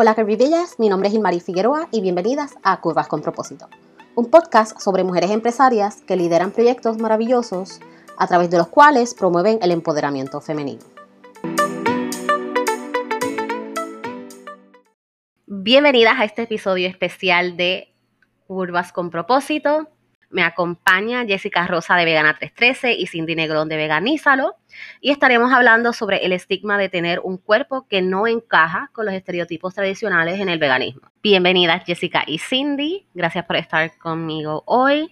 Hola Bellas, mi nombre es Ilmari Figueroa y bienvenidas a Curvas con Propósito, un podcast sobre mujeres empresarias que lideran proyectos maravillosos a través de los cuales promueven el empoderamiento femenino. Bienvenidas a este episodio especial de Curvas con Propósito. Me acompaña Jessica Rosa de Vegana 313 y Cindy Negrón de Veganízalo. Y estaremos hablando sobre el estigma de tener un cuerpo que no encaja con los estereotipos tradicionales en el veganismo. Bienvenidas Jessica y Cindy. Gracias por estar conmigo hoy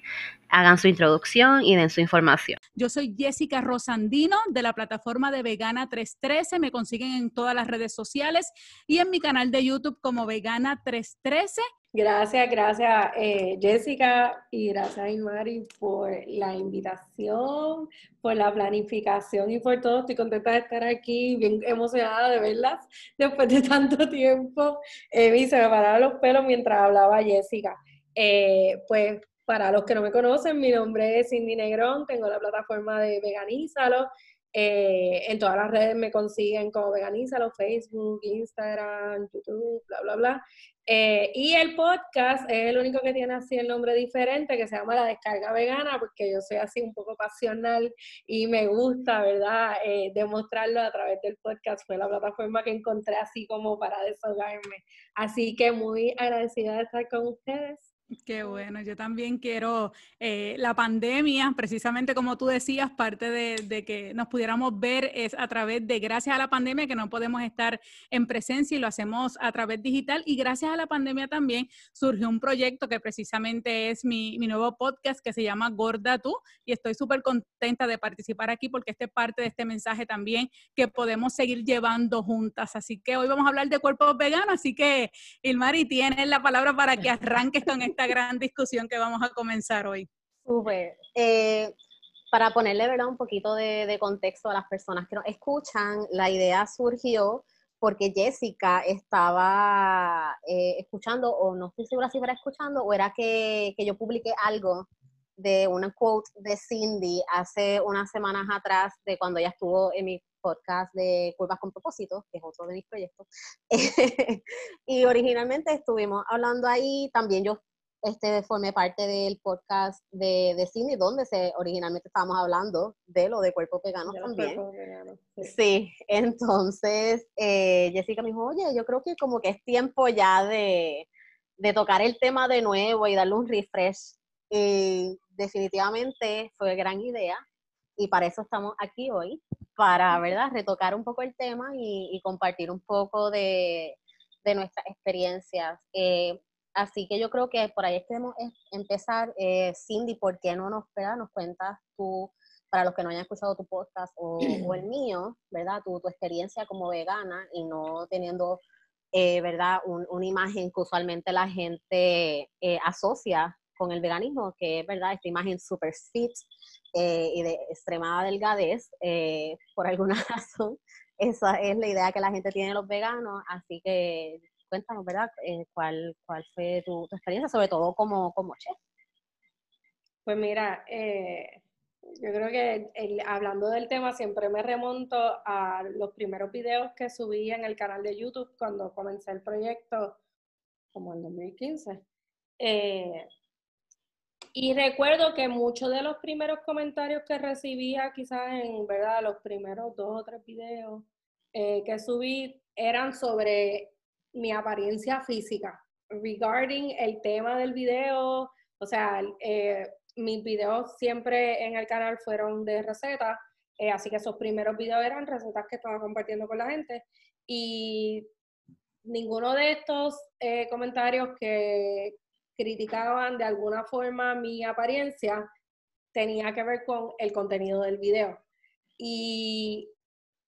hagan su introducción y den su información. Yo soy Jessica Rosandino de la plataforma de Vegana 313. Me consiguen en todas las redes sociales y en mi canal de YouTube como Vegana 313. Gracias, gracias eh, Jessica y gracias Imari por la invitación, por la planificación y por todo. Estoy contenta de estar aquí, bien emocionada de verlas después de tanto tiempo. Eh, se me pararon los pelos mientras hablaba Jessica. Eh, pues para los que no me conocen, mi nombre es Cindy Negrón, tengo la plataforma de Veganízalo. Eh, en todas las redes me consiguen como Veganízalo, Facebook, Instagram, YouTube, bla, bla, bla. Eh, y el podcast es el único que tiene así el nombre diferente, que se llama La Descarga Vegana, porque yo soy así un poco pasional y me gusta, ¿verdad?, eh, demostrarlo a través del podcast. Fue la plataforma que encontré así como para desahogarme. Así que muy agradecida de estar con ustedes. Qué bueno, yo también quiero eh, la pandemia, precisamente como tú decías, parte de, que nos pudiéramos ver es a través de, gracias a la pandemia, que no podemos estar en presencia y lo hacemos a través digital. Y gracias a la pandemia también surgió un proyecto que precisamente es mi, mi nuevo podcast que se llama Gorda Tú. Y estoy súper contenta de participar aquí porque este es parte de este mensaje también que podemos seguir llevando juntas. Así que hoy vamos a hablar de cuerpos veganos. Así que, Ilmari, tienes la palabra para que arranques con esta gran discusión que vamos a comenzar hoy. Súper. Eh, para ponerle ¿verdad? un poquito de, contexto a las personas que nos escuchan, la idea surgió porque Jessica estaba eh, escuchando, o no estoy segura si era escuchando, o era que, que, yo publiqué algo de una quote de Cindy hace unas semanas atrás, de cuando ella estuvo en mi podcast de Curvas con Propósito, que es otro de mis proyectos. y originalmente estuvimos hablando ahí, también yo este, formé parte del podcast de, de Cindy, donde se, originalmente estábamos hablando de lo de cuerpo vegano también. sí. entonces eh, Jessica me dijo, oye, yo creo que como que es tiempo ya de, de tocar el tema de nuevo y darle un refresh. Y definitivamente fue gran idea y para eso estamos aquí hoy, para, ¿verdad?, retocar un poco el tema y, compartir un poco de, de nuestras experiencias. Eh, Así que yo creo que por ahí queremos empezar. Eh, Cindy, ¿por qué no nos, nos cuentas tú, para los que no hayan escuchado tu podcast o, el mío, ¿verdad? Tu, tu, experiencia como vegana y no teniendo, eh, ¿verdad? una imagen que usualmente la gente eh, asocia con el veganismo, que es, ¿verdad? Esta imagen super fit y de extremada delgadez, por alguna razón. Esa es la idea que la gente tiene de los veganos, así que cuéntanos, ¿verdad? Eh, ¿cuál, ¿Cuál fue tu, experiencia, sobre todo como, como chef? Pues mira, eh, yo creo que hablando del tema siempre me remonto a los primeros videos que subí en el canal de YouTube cuando comencé el proyecto, como en 2015. Eh, y recuerdo que muchos de los primeros comentarios que recibía, quizás en verdad los primeros dos o tres videos que subí, eran sobre mi apariencia física. Regarding el tema del video, o sea, eh, mis videos siempre en el canal fueron de recetas, eh, así que esos primeros videos eran recetas que estaba compartiendo con la gente. Y ninguno de estos eh, comentarios que criticaban de alguna forma mi apariencia tenía que ver con el contenido del video. Y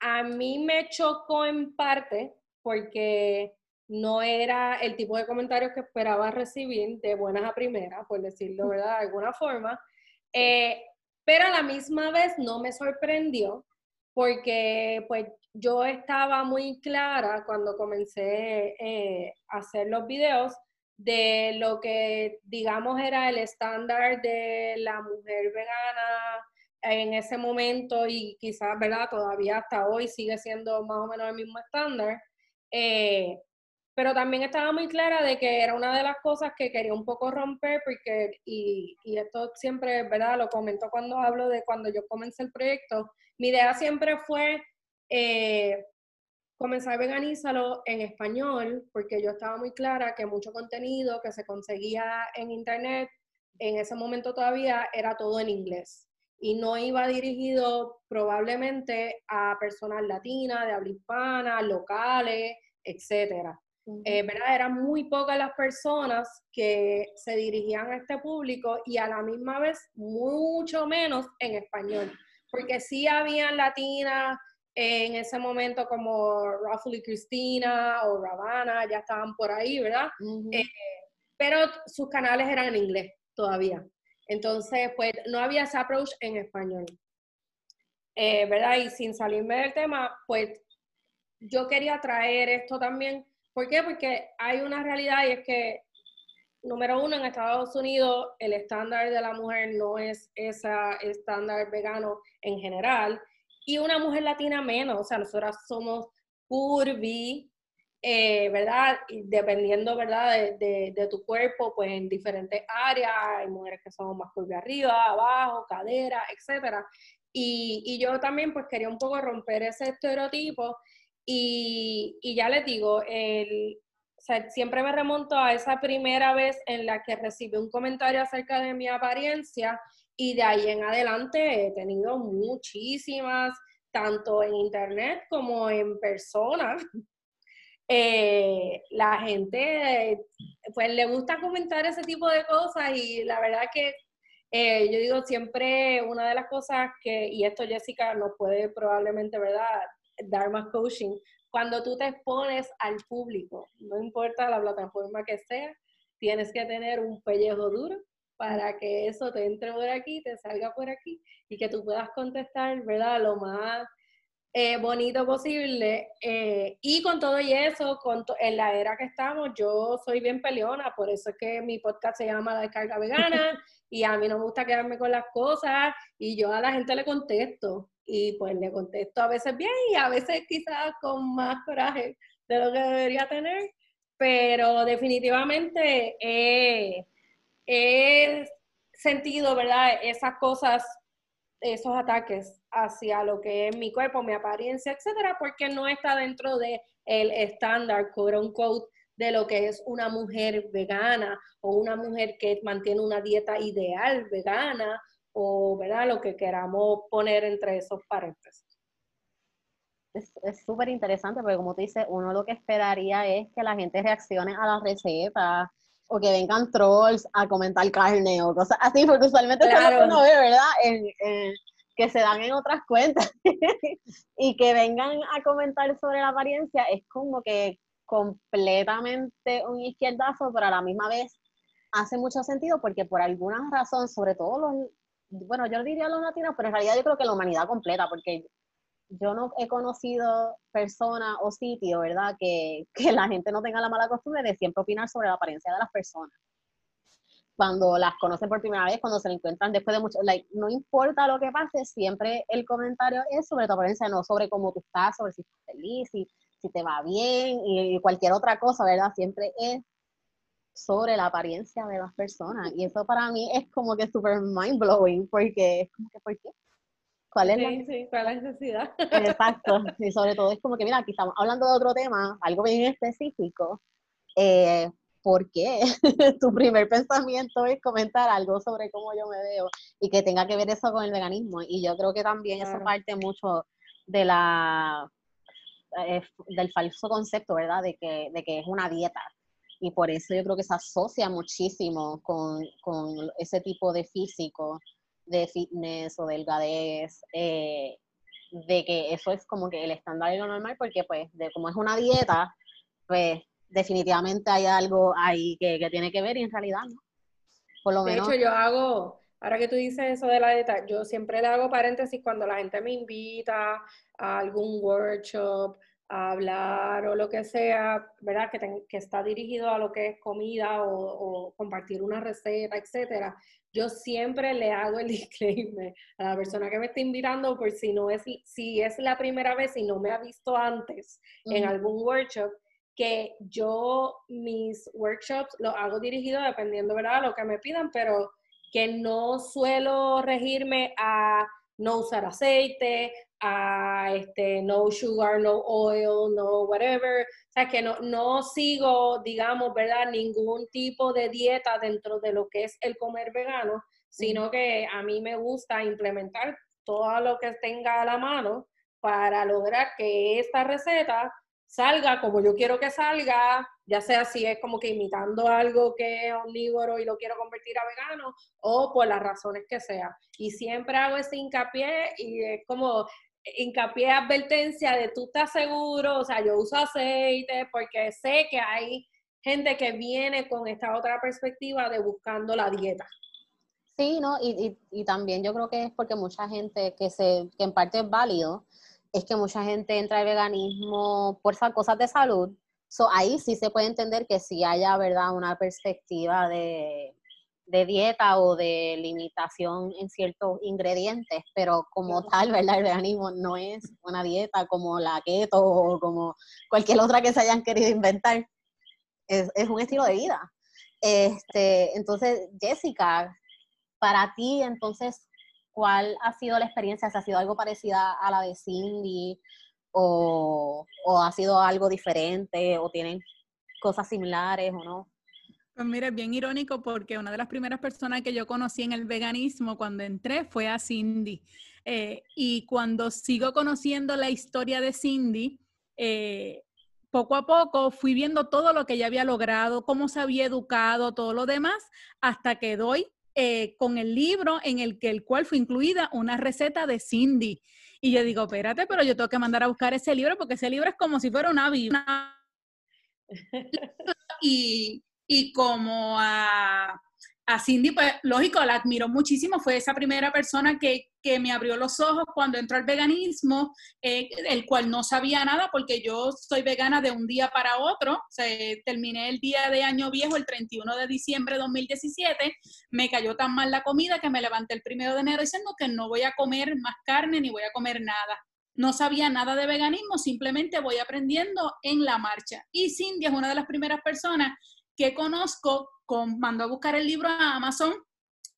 a mí me chocó en parte porque no era el tipo de comentarios que esperaba recibir de buenas a primeras, por decirlo ¿verdad? de alguna forma, eh, pero a la misma vez no me sorprendió porque pues yo estaba muy clara cuando comencé eh, a hacer los videos de lo que digamos era el estándar de la mujer vegana en ese momento y quizás, ¿verdad? Todavía hasta hoy sigue siendo más o menos el mismo estándar. Eh, pero también estaba muy clara de que era una de las cosas que quería un poco romper, porque, y, esto siempre, ¿verdad? Lo comento cuando hablo de cuando yo comencé el proyecto, mi idea siempre fue eh, comenzar Veganízalo en español, porque yo estaba muy clara que mucho contenido que se conseguía en internet, en ese momento todavía era todo en inglés y no iba dirigido probablemente a personas latinas, de habla hispana, locales, etcétera. Eh, ¿verdad? Eran muy pocas las personas que se dirigían a este público y a la misma vez mucho menos en español, porque sí habían latinas en ese momento como Raffle y Cristina o Ravana, ya estaban por ahí, ¿verdad? Eh, pero sus canales eran en inglés todavía. Entonces, pues no había ese approach en español. Eh, ¿Verdad? Y sin salirme del tema, pues yo quería traer esto también ¿Por qué? Porque hay una realidad y es que, número uno, en Estados Unidos el estándar de la mujer no es ese estándar vegano en general y una mujer latina menos, o sea, nosotras somos curvy, eh, ¿verdad? Y dependiendo, ¿verdad? De, tu cuerpo, pues en diferentes áreas, hay mujeres que son más curvy arriba, abajo, cadera, etcétera. Y, y, yo también pues quería un poco romper ese estereotipo y, ya les digo, siempre me remonto a esa primera vez en la que recibí un comentario acerca de mi apariencia y de ahí en adelante he tenido muchísimas, tanto en internet como en persona. Eh, la gente pues le gusta comentar ese tipo de cosas y la verdad que eh, yo digo siempre una de las cosas que, y esto Jessica nos puede probablemente, ¿verdad? Dharma Coaching, cuando tú te expones al público, no importa la plataforma que sea, tienes que tener un pellejo duro para que eso te entre por aquí, te salga por aquí y que tú puedas contestar, ¿verdad? Lo más eh, bonito posible. Eh, y con todo y eso, con en la era que estamos, yo soy bien peleona, por eso es que mi podcast se llama La Descarga Vegana y a mí no me gusta quedarme con las cosas y yo a la gente le contesto y pues le contesto a veces bien y a veces quizás con más coraje de lo que debería tener, pero definitivamente he, sentido, ¿verdad? Esas cosas, esos ataques hacia lo que es mi cuerpo, mi apariencia, etcétera, porque no está dentro de el estándar, quote unquote, de lo que es una mujer vegana o una mujer que mantiene una dieta ideal vegana o ¿verdad? lo que queramos poner entre esos paréntesis. Es súper interesante porque como tú dices, uno lo que esperaría es que la gente reaccione a las recetas o que vengan trolls a comentar carne o cosas así, porque usualmente claro. es lo que uno ve, ¿verdad? que se dan en otras cuentas y que vengan a comentar sobre la apariencia es como que completamente un izquierdazo, pero a la misma vez hace mucho sentido porque por alguna razón, sobre todo los, bueno, yo diría los latinos, pero en realidad yo creo que la humanidad completa, porque yo no he conocido personas o sitios, ¿verdad? Que, que, la gente no tenga la mala costumbre de siempre opinar sobre la apariencia de las personas. Cuando las conocen por primera vez, cuando se encuentran después de mucho, like, no importa lo que pase, siempre el comentario es sobre tu apariencia, no sobre cómo tú estás, sobre si estás feliz, si, si te va bien y cualquier otra cosa, ¿verdad? Siempre es sobre la apariencia de las personas. Y eso para mí es como que súper mind blowing, porque es como que, ¿por qué? ¿Cuál es la... necesidad? Exacto. Y sobre todo es como que, mira, aquí estamos hablando de otro tema, algo bien específico. Eh, ¿Por qué? tu primer pensamiento es comentar algo sobre cómo yo me veo y que tenga que ver eso con el veganismo. Y yo creo que también eso parte mucho de la eh, del falso concepto, ¿verdad? De que, de que es una dieta y por eso yo creo que se asocia muchísimo con, ese tipo de físico, de fitness o delgadez, eh, de que eso es como que el estándar y lo normal, porque pues de como es una dieta, pues definitivamente hay algo ahí que, tiene que ver y en realidad no. Por lo de hecho, yo hago, ahora que tú dices eso de la dieta, yo siempre le hago paréntesis cuando la gente me invita a algún workshop hablar o lo que sea, ¿verdad? Que, que está dirigido a lo que es comida o, compartir una receta, etcétera, yo siempre le hago el disclaimer a la persona que me está invitando por si no es, si es la primera vez y no me ha visto antes en algún workshop, que yo mis workshops los hago dirigidos dependiendo, ¿verdad?, lo que me pidan, pero que no suelo regirme a no usar aceite, a este, no sugar, no oil, no whatever. O sea, que no, no sigo, digamos, ¿verdad? Ningún tipo de dieta dentro de lo que es el comer vegano, sino que a mí me gusta implementar todo lo que tenga a la mano para lograr que esta receta salga como yo quiero que salga, ya sea si es como que imitando algo que es omnívoro y lo quiero convertir a vegano o por las razones que sea. Y siempre hago ese hincapié y es como hincapié, advertencia de tú estás seguro, o sea, yo uso aceite porque sé que hay gente que viene con esta otra perspectiva de buscando la dieta. Sí, ¿no? Y, y, también yo creo que es porque mucha gente que, se, que en parte es válido, es que mucha gente entra al veganismo por cosas de salud. So, ahí sí se puede entender que si haya, ¿verdad?, una perspectiva de, de dieta o de limitación en ciertos ingredientes, pero como tal, ¿verdad? El veganismo no es una dieta como la keto o como cualquier otra que se hayan querido inventar. Es, es un estilo de vida. Este, entonces, Jessica, para ti, entonces, ¿cuál ha sido la experiencia? ¿Ha sido algo parecida a la de Cindy? ¿O, o ha sido algo diferente? ¿O tienen cosas similares o no? Pues mira, es bien irónico porque una de las primeras personas que yo conocí en el veganismo cuando entré fue a Cindy. Eh, y cuando sigo conociendo la historia de Cindy, eh, poco a poco fui viendo todo lo que ella había logrado, cómo se había educado, todo lo demás, hasta que doy eh, con el libro en el que el cual fue incluida una receta de Cindy. Y yo digo, espérate, pero yo tengo que mandar a buscar ese libro porque ese libro es como si fuera una Biblia. y, y como a, Cindy, pues lógico, la admiro muchísimo, fue esa primera persona que, me abrió los ojos cuando entró al veganismo, eh, el cual no sabía nada porque yo soy vegana de un día para otro, o terminé el día de año viejo el 31 de diciembre de 2017, me cayó tan mal la comida que me levanté el primero de enero diciendo que no voy a comer más carne ni voy a comer nada no sabía nada de veganismo, simplemente voy aprendiendo en la marcha. Y Cindy es una de las primeras personas que conozco, con, mando a buscar el libro a Amazon,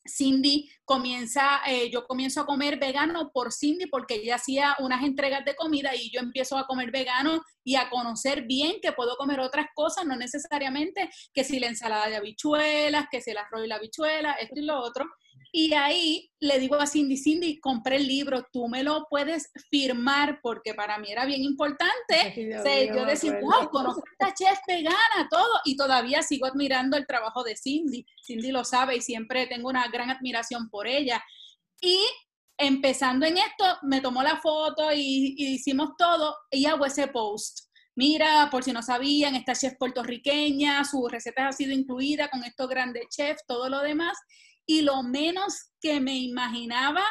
Cindy comienza, eh, yo comienzo a comer vegano por Cindy porque ella hacía unas entregas de comida y yo empiezo a comer vegano y a conocer bien que puedo comer otras cosas, no necesariamente que si la ensalada de habichuelas, que si el arroz y la habichuela, esto y lo otro. Y ahí le digo a Cindy, Cindy, compré el libro, tú me lo puedes firmar porque para mí era bien importante. yo decía, wow, conozco a esta chef vegana, todo, y todavía sigo admirando el trabajo de Cindy. Cindy lo sabe y siempre tengo una gran admiración por ella. Y empezando en esto, me tomó la foto y, y hicimos todo y hago ese post mira, por si no sabían, esta chef puertorriqueña, su receta ha sido incluida con estos grandes chefs, todo lo demás y lo menos que me imaginaba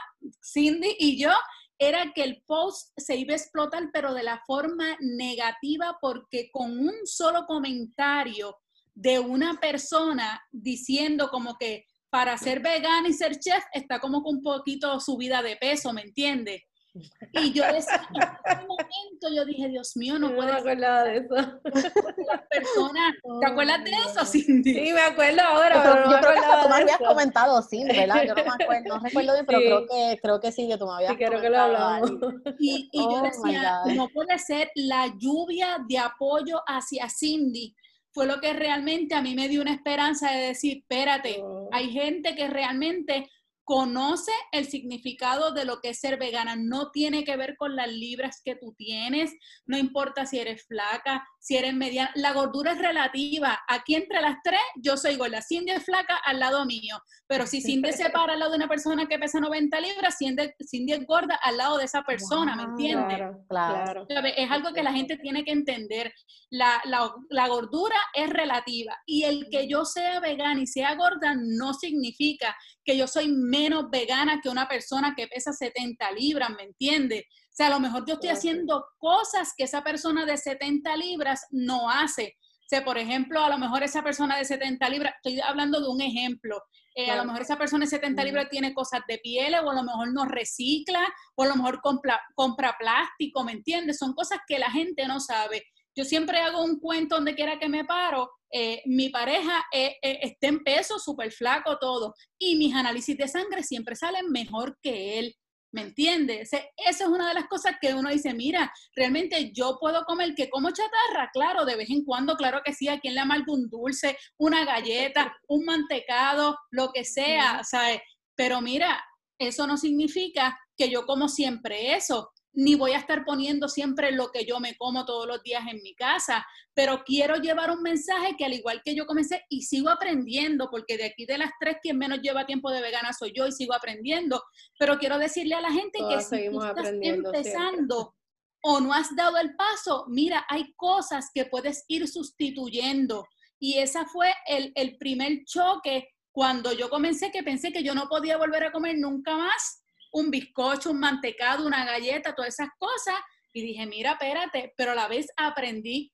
Cindy y yo era que el post se iba a explotar, pero de la forma negativa, porque con un solo comentario de una persona diciendo como que para ser vegana y ser chef está como con un poquito subida de peso, ¿me entiendes? Y yo decía, en ese momento yo dije, Dios mío, no, puedo. me acuerdo de eso. Las personas, ¿te acuerdas de eso, Cindy? Sí, me acuerdo ahora. Pero, yo creo que tú me habías comentado, sí, ¿verdad? Yo no me acuerdo, no recuerdo bien, pero creo, que, creo que sí, que tú me habías sí, creo que lo hablamos. Y, y yo oh decía, no puede ser la lluvia de apoyo hacia Cindy fue lo que realmente a mí me dio una esperanza de decir, espérate, oh. hay gente que realmente conoce el significado de lo que es ser vegana. No tiene que ver con las libras que tú tienes, no importa si eres flaca, si eres mediana. La gordura es relativa. Aquí entre las tres, yo soy gorda. Cindy es flaca al lado mío. Pero si Cindy se para al lado de una persona que pesa 90 libras, Cindy, Cindy es gorda al lado de esa persona, ¿me entiendes? Claro, claro. Es algo que la gente tiene que entender. La, la, la gordura es relativa. Y el que yo sea vegana y sea gorda no significa que yo soy menos vegana que una persona que pesa 70 libras, ¿me entiendes? O sea, a lo mejor yo estoy haciendo cosas que esa persona de 70 libras no hace. O sea, por ejemplo, a lo mejor esa persona de 70 libras, estoy hablando de un ejemplo, eh, a lo mejor esa persona de 70 libras tiene cosas de piel o a lo mejor no recicla o a lo mejor compra, compra plástico, ¿me entiendes? Son cosas que la gente no sabe. Yo siempre hago un cuento donde quiera que me paro, eh, mi pareja eh, eh, está en peso, súper flaco, todo, y mis análisis de sangre siempre salen mejor que él. ¿Me entiendes? Esa es una de las cosas que uno dice, mira, realmente yo puedo comer, que como chatarra, claro, de vez en cuando, claro que sí, a quien le amarga un dulce, una galleta, un mantecado, lo que sea, ¿sabes? Pero mira, eso no significa que yo como siempre eso ni voy a estar poniendo siempre lo que yo me como todos los días en mi casa, pero quiero llevar un mensaje que al igual que yo comencé y sigo aprendiendo, porque de aquí de las tres quien menos lleva tiempo de vegana soy yo y sigo aprendiendo, pero quiero decirle a la gente que si tú estás empezando o no has dado el paso, mira, hay cosas que puedes ir sustituyendo. Y esa fue el, el primer choque cuando yo comencé, que pensé que yo no podía volver a comer nunca más un bizcocho, un mantecado, una galleta, todas esas cosas. Y dije, mira, espérate, pero a la vez aprendí.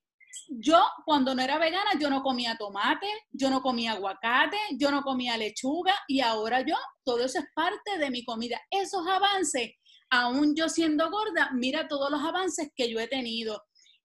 Yo cuando no era vegana, yo no comía tomate, yo no comía aguacate, yo no comía lechuga y ahora yo, todo eso es parte de mi comida. Esos avances, aún yo siendo gorda, mira todos los avances que yo he tenido.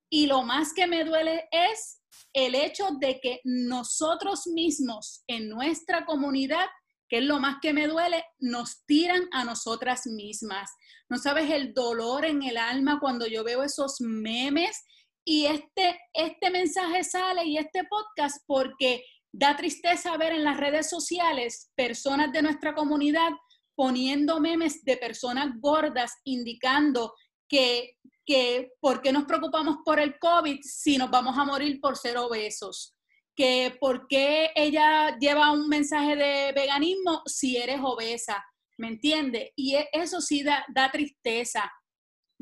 Y lo más que me duele es el hecho de que nosotros mismos en nuestra comunidad que es lo más que me duele, nos tiran a nosotras mismas. No sabes el dolor en el alma cuando yo veo esos memes y este, este mensaje sale y este podcast porque da tristeza ver en las redes sociales personas de nuestra comunidad poniendo memes de personas gordas indicando que, que por qué nos preocupamos por el COVID si nos vamos a morir por ser obesos que por qué ella lleva un mensaje de veganismo si eres obesa, ¿me entiende? Y e, eso sí da, da tristeza,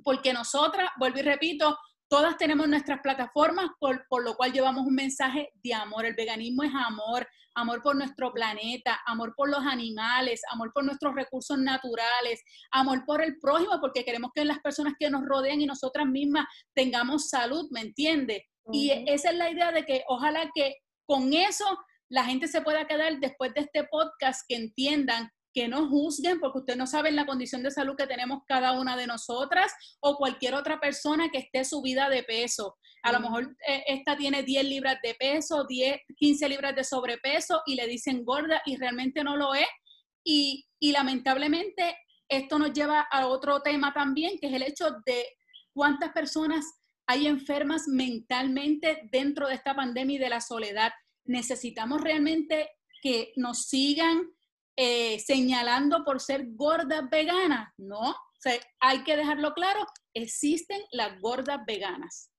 porque nosotras, vuelvo y repito, todas tenemos nuestras plataformas, por, por, lo cual llevamos un mensaje de amor. El veganismo es amor, amor por nuestro planeta, amor por los animales, amor por nuestros recursos naturales, amor por el prójimo, porque queremos que las personas que nos rodean y nosotras mismas tengamos salud, ¿me entiende? Y esa es la idea de que ojalá que con eso la gente se pueda quedar después de este podcast, que entiendan que no juzguen porque usted no sabe la condición de salud que tenemos cada una de nosotras o cualquier otra persona que esté subida de peso. A lo mejor eh, esta tiene 10 libras de peso, 10, 15 libras de sobrepeso y le dicen gorda y realmente no lo es. Y, y lamentablemente esto nos lleva a otro tema también, que es el hecho de cuántas personas hay enfermas mentalmente dentro de esta pandemia y de la soledad. Necesitamos realmente que nos sigan eh, señalando por ser gordas veganas, ¿no? hay que dejarlo claro, existen las gordas veganas.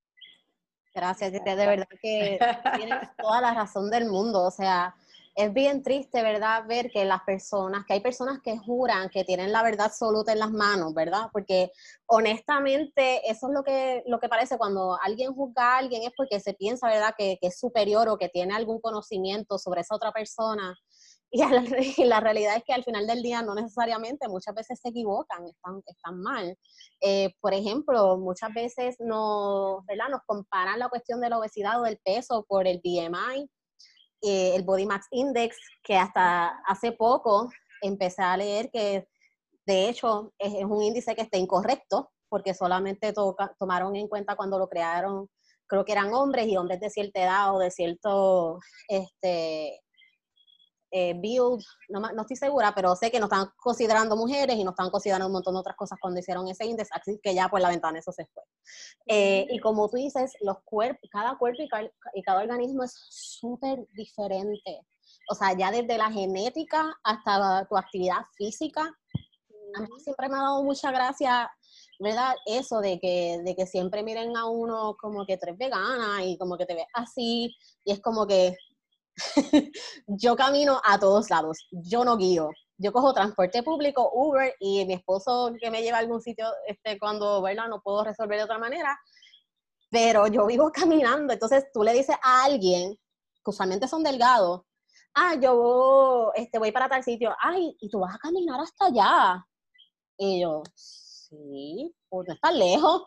Gracias, de verdad que tienes toda la razón del mundo. O sea, es bien triste, ¿verdad? Ver que las personas, que hay personas que juran que tienen la verdad absoluta en las manos, ¿verdad? Porque honestamente eso es lo que, lo que parece cuando alguien juzga a alguien es porque se piensa, ¿verdad? Que, es superior o que tiene algún conocimiento sobre esa otra persona. Y, la, realidad es que al final del día no necesariamente, muchas veces se equivocan, están, están mal. Eh, por ejemplo, muchas veces nos, ¿verdad? nos comparan la cuestión de la obesidad o del peso por el BMI eh, el Body Max Index, que hasta hace poco empecé a leer que de hecho es, un índice que está incorrecto, porque solamente tomaron en cuenta cuando lo crearon, creo que eran hombres y hombres de cierta edad o de cierto este, eh, build, no, no, estoy segura, pero sé que no están considerando mujeres y no están considerando un montón de otras cosas cuando hicieron ese índice, así que ya por la ventana eso se fue. Eh, y como tú dices, los cuerpos, cada cuerpo y cada, organismo es súper diferente. O sea, ya desde la genética hasta tu actividad física. A mí siempre me ha dado mucha gracia ¿verdad? Eso de que, de que siempre miren a uno como que tú eres vegana y como que te ves así, y es como que yo camino a todos lados, yo no guío. Yo cojo transporte público, Uber, y mi esposo que me lleva a algún sitio este, cuando ¿verdad? no puedo resolver de otra manera, pero yo vivo caminando. Entonces tú le dices a alguien, que usualmente son delgados, ah, yo este, voy para tal sitio, ay, y tú vas a caminar hasta allá. Y yo, sí, pues no está lejos.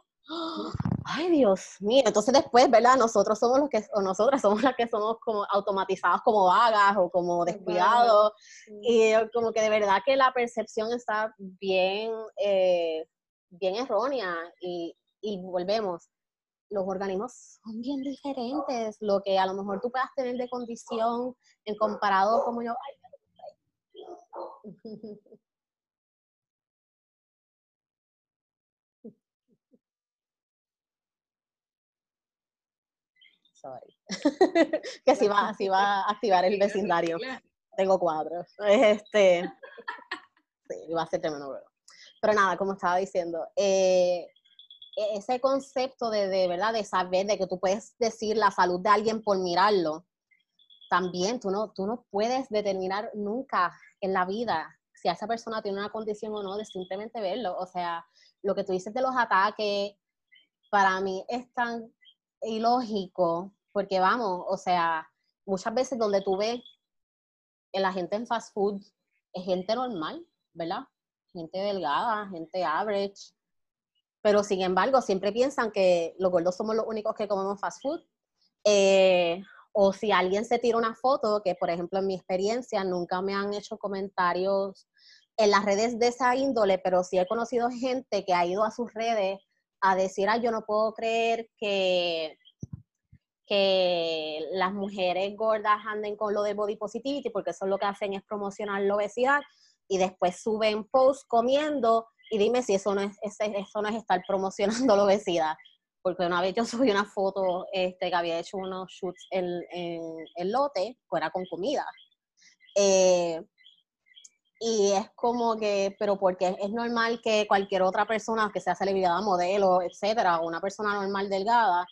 Ay, Dios mío. Entonces después, ¿verdad? Nosotros somos los que, o nosotras somos las que somos como automatizados como vagas o como descuidados. Y como que de verdad que la percepción está bien, eh, bien errónea. Y, y volvemos. los organismos son bien diferentes. Lo que a lo mejor tú puedas tener de condición en comparado como yo. Que si va, si va a activar el vecindario. Tengo cuatro. Este, sí, va a ser tremendo. Pero nada, como estaba diciendo, eh, e-, ese concepto de, de, verdad, de saber, de que tú puedes decir la salud de alguien por mirarlo, también tú no, tú no puedes determinar nunca en la vida si esa persona tiene una condición o no de simplemente verlo. O sea, lo que tú dices de los ataques, para mí es tan ilógico, porque vamos, o sea, muchas veces donde tú ves la gente en fast food es gente normal, ¿verdad? Gente delgada, gente average, pero sin embargo siempre piensan que los gordos somos los únicos que comemos fast food. Eh, o si alguien se tira una foto, que por ejemplo en mi experiencia nunca me han hecho comentarios en las redes de esa índole, pero sí he conocido gente que ha ido a sus redes a decir, ay, yo no puedo creer que, que las mujeres gordas anden con lo de body positivity, porque eso lo que hacen es promocionar la obesidad, y después suben posts comiendo y dime si eso no es, eso no es estar promocionando la obesidad. Porque una vez yo subí una foto este, que había hecho unos shoots en, el lote, que era con comida. Eh, y es como que, pero porque es normal que cualquier otra persona, que sea celebridad, modelo, etcétera, o una persona normal delgada,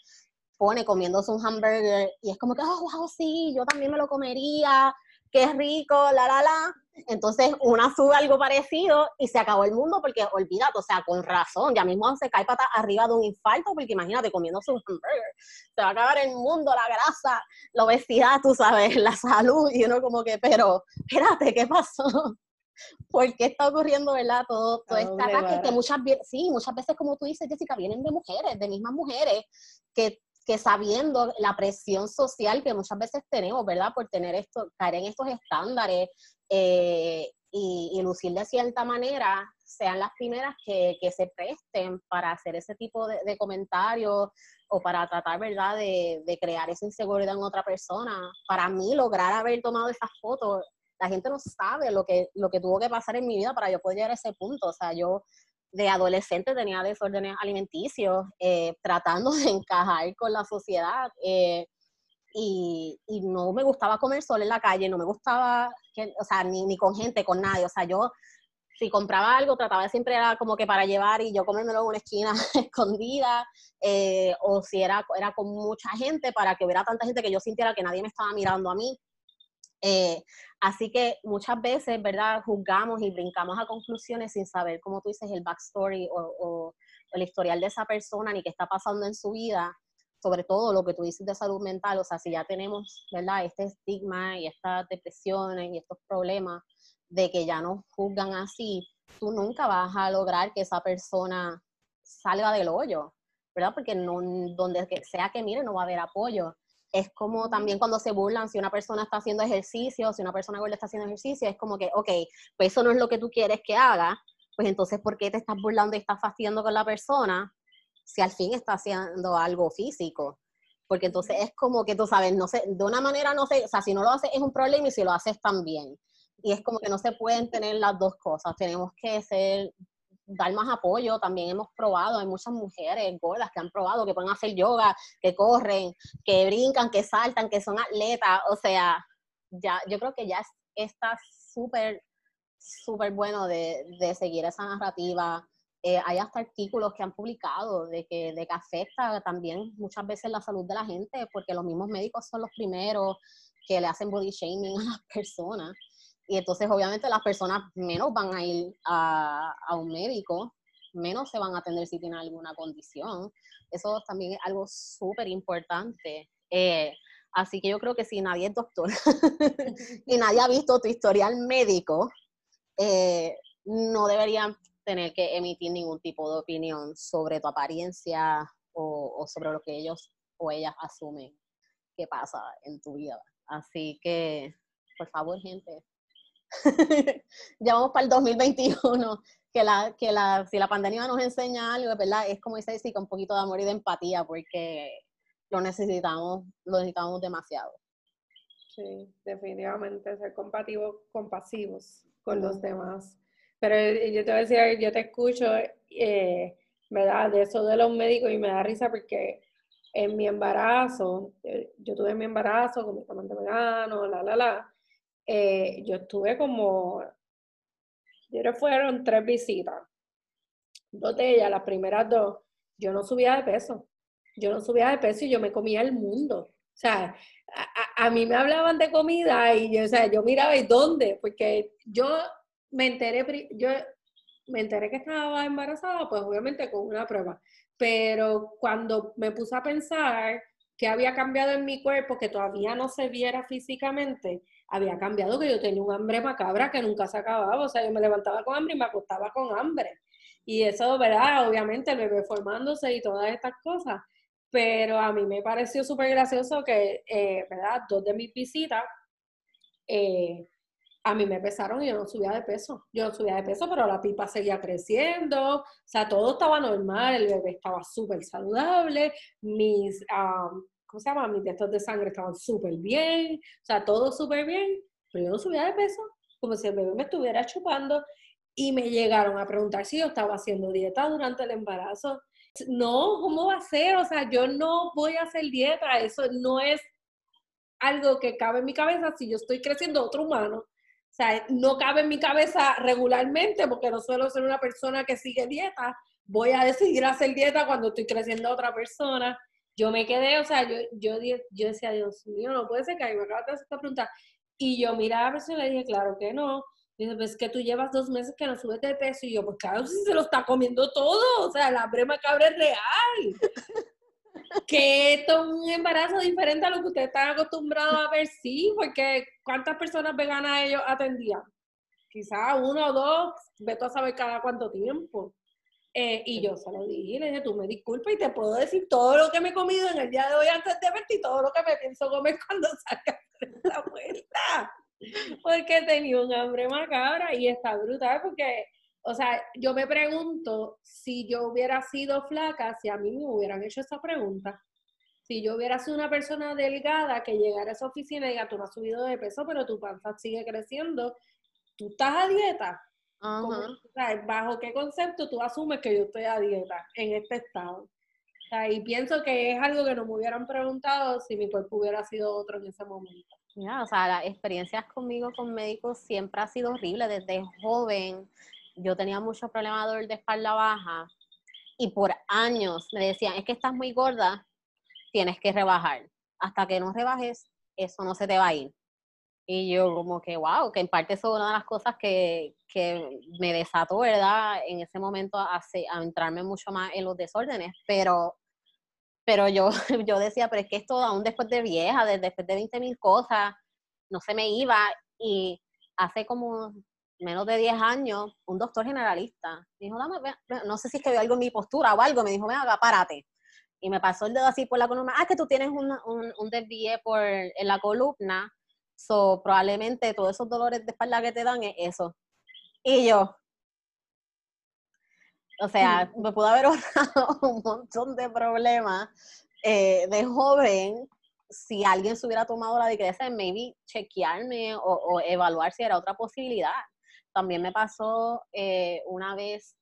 pone comiéndose un hamburger y es como que, oh, wow, sí, yo también me lo comería, qué rico, la, la, la. Entonces una sube algo parecido y se acabó el mundo porque olvídate, o sea, con razón, ya mismo se cae pata arriba de un infarto porque imagínate comiendo su hamburger, se va a acabar el mundo, la grasa, la obesidad, tú sabes, la salud y uno como que, pero espérate, ¿qué pasó? ¿Por qué está ocurriendo, verdad? Todo, todo este ataque que muchas, sí, muchas veces, como tú dices, Jessica, vienen de mujeres, de mismas mujeres que que sabiendo la presión social que muchas veces tenemos, ¿verdad? Por tener esto, caer en estos estándares eh, y, lucir de cierta manera, sean las primeras que, se presten para hacer ese tipo de, comentarios o para tratar, ¿verdad?, de, crear esa inseguridad en otra persona. Para mí, lograr haber tomado esas fotos, la gente no sabe lo que, lo que tuvo que pasar en mi vida para yo poder llegar a ese punto. O sea, yo de adolescente tenía desórdenes alimenticios, eh, tratando de encajar con la sociedad. Eh, y, y, no me gustaba comer solo en la calle, no me gustaba, o sea, ni, ni, con gente, con nadie. O sea, yo si compraba algo, trataba siempre era como que para llevar y yo comérmelo en una esquina escondida, eh, o si era, era con mucha gente para que hubiera tanta gente que yo sintiera que nadie me estaba mirando a mí. Eh, así que muchas veces, ¿verdad? Juzgamos y brincamos a conclusiones sin saber, como tú dices, el backstory o, el historial de esa persona ni qué está pasando en su vida, sobre todo lo que tú dices de salud mental, o sea, si ya tenemos, ¿verdad? Este estigma y estas depresiones y estos problemas de que ya nos juzgan así, tú nunca vas a lograr que esa persona salga del hoyo, ¿verdad? Porque no, donde sea que mire no va a haber apoyo es como también cuando se burlan, si una persona está haciendo ejercicio, si una persona gorda está haciendo ejercicio, es como que, ok, pues eso no es lo que tú quieres que haga, pues entonces, ¿por qué te estás burlando y estás fastidiando con la persona si al fin está haciendo algo físico? Porque entonces es como que tú sabes, no sé, de una manera no sé, o sea, si no lo haces es un problema y si lo haces también. Y es como que no se pueden tener las dos cosas, tenemos que ser dar más apoyo. También hemos probado, hay muchas mujeres gordas que han probado, que pueden hacer yoga, que corren, que brincan, que saltan, que son atletas. O sea, ya, yo creo que ya está súper, súper bueno de, de, seguir esa narrativa. Eh, hay hasta artículos que han publicado de que, de que afecta también muchas veces la salud de la gente, porque los mismos médicos son los primeros que le hacen body shaming a las personas. Y entonces obviamente las personas menos van a ir a, un médico, menos se van a atender si tienen alguna condición. Eso también es algo súper importante. Eh, así que yo creo que si nadie es doctor y nadie ha visto tu historial médico, eh, no deberían tener que emitir ningún tipo de opinión sobre tu apariencia o, o sobre lo que ellos o ellas asumen que pasa en tu vida. Así que, por favor, gente, ya vamos para el 2021, que, la, que la, si la pandemia nos enseña algo, ¿verdad? Es como dice con un poquito de amor y de empatía, porque lo necesitamos, lo necesitamos demasiado. Sí, definitivamente, ser compasivos con los demás. Pero eh, yo te voy a decir, yo te escucho, eh, me da de eso de los médicos y me da risa porque en mi embarazo, eh, yo tuve mi embarazo con mi amante vegano, la, la, la, eh, yo estuve como, yo fueron tres visitas, dos de ellas, las primeras dos, yo no subía de peso, yo no subía de peso y yo me comía el mundo. O sea, a, a, mí me hablaban de comida y yo, o sea, yo miraba y dónde, porque yo me enteré, yo me enteré que estaba embarazada, pues obviamente con una prueba. Pero cuando me puse a pensar que había cambiado en mi cuerpo, que todavía no se viera físicamente, había cambiado que yo tenía un hambre macabra que nunca se acababa. O sea, yo me levantaba con hambre y me acostaba con hambre. Y eso, ¿verdad? Obviamente el bebé formándose y todas estas cosas. Pero a mí me pareció súper gracioso que, eh, ¿verdad? Dos de mis visitas, eh, a mí me pesaron y yo no subía de peso. Yo no subía de peso, pero la pipa seguía creciendo. O sea, todo estaba normal, el bebé estaba súper saludable, mis, ¿cómo se llama? Mis testos de sangre estaban súper bien. O sea, todo súper bien, pero yo no subía de peso, como si el bebé me estuviera chupando. Y me llegaron a preguntar si yo estaba haciendo dieta durante el embarazo. No, ¿cómo va a ser? O sea, yo no voy a hacer dieta. Eso no es algo que cabe en mi cabeza si yo estoy creciendo otro humano o sea, no cabe en mi cabeza regularmente porque no suelo ser una persona que sigue dieta. Voy a decidir hacer dieta cuando estoy creciendo otra persona. Yo me quedé, o sea, yo, yo, yo decía, Dios mío, no puede ser que me acabas de hacer esta pregunta. Y yo miraba a la persona y le dije, claro que no. Dice, pues que tú llevas dos meses que no subes de peso. Y yo, pues claro, si se lo está comiendo todo. O sea, la brema cabra es real que esto es un embarazo diferente a lo que ustedes están acostumbrados a ver, sí, porque ¿cuántas personas veganas ellos atendían? Quizás uno o dos, veto a saber cada cuánto tiempo. Eh, y yo se lo dije, le dije, tú me disculpas y te puedo decir todo lo que me he comido en el día de hoy antes de verte y todo lo que me pienso comer cuando salga de la vuelta. Porque tenía un hambre macabra y está brutal porque o sea, yo me pregunto si yo hubiera sido flaca, si a mí me hubieran hecho esa pregunta. Si yo hubiera sido una persona delgada que llegara a esa oficina y diga, tú no has subido de peso, pero tu panza sigue creciendo, tú estás a dieta. ¿Bajo qué concepto tú asumes que yo estoy a dieta en este estado? y pienso que es algo que no me hubieran preguntado si mi cuerpo hubiera sido otro en ese momento. Ya, o sea, las experiencias conmigo con médicos siempre ha sido horrible desde joven yo tenía muchos problemas de dolor de espalda baja y por años me decían, es que estás muy gorda, tienes que rebajar. Hasta que no rebajes, eso no se te va a ir. Y yo como que, wow, que en parte eso es una de las cosas que, que me desató, ¿verdad? En ese momento a, entrarme mucho más en los desórdenes, pero, pero yo, yo decía, pero es que esto aún después de vieja, después de 20 mil cosas, no se me iba. Y hace como menos de 10 años, un doctor generalista. Dijo, dame, no sé si es que vio algo en mi postura o algo, me dijo, venga, párate. Y me pasó el dedo así por la columna. Ah, que tú tienes un, un, un por, en la columna. So, probablemente todos esos dolores de espalda que te dan es eso. Y yo, o sea, me pudo haber ahorrado un montón de problemas eh, de joven si alguien se hubiera tomado la decisión de maybe chequearme o, o, evaluar si era otra posibilidad. También me pasó eh, una vez,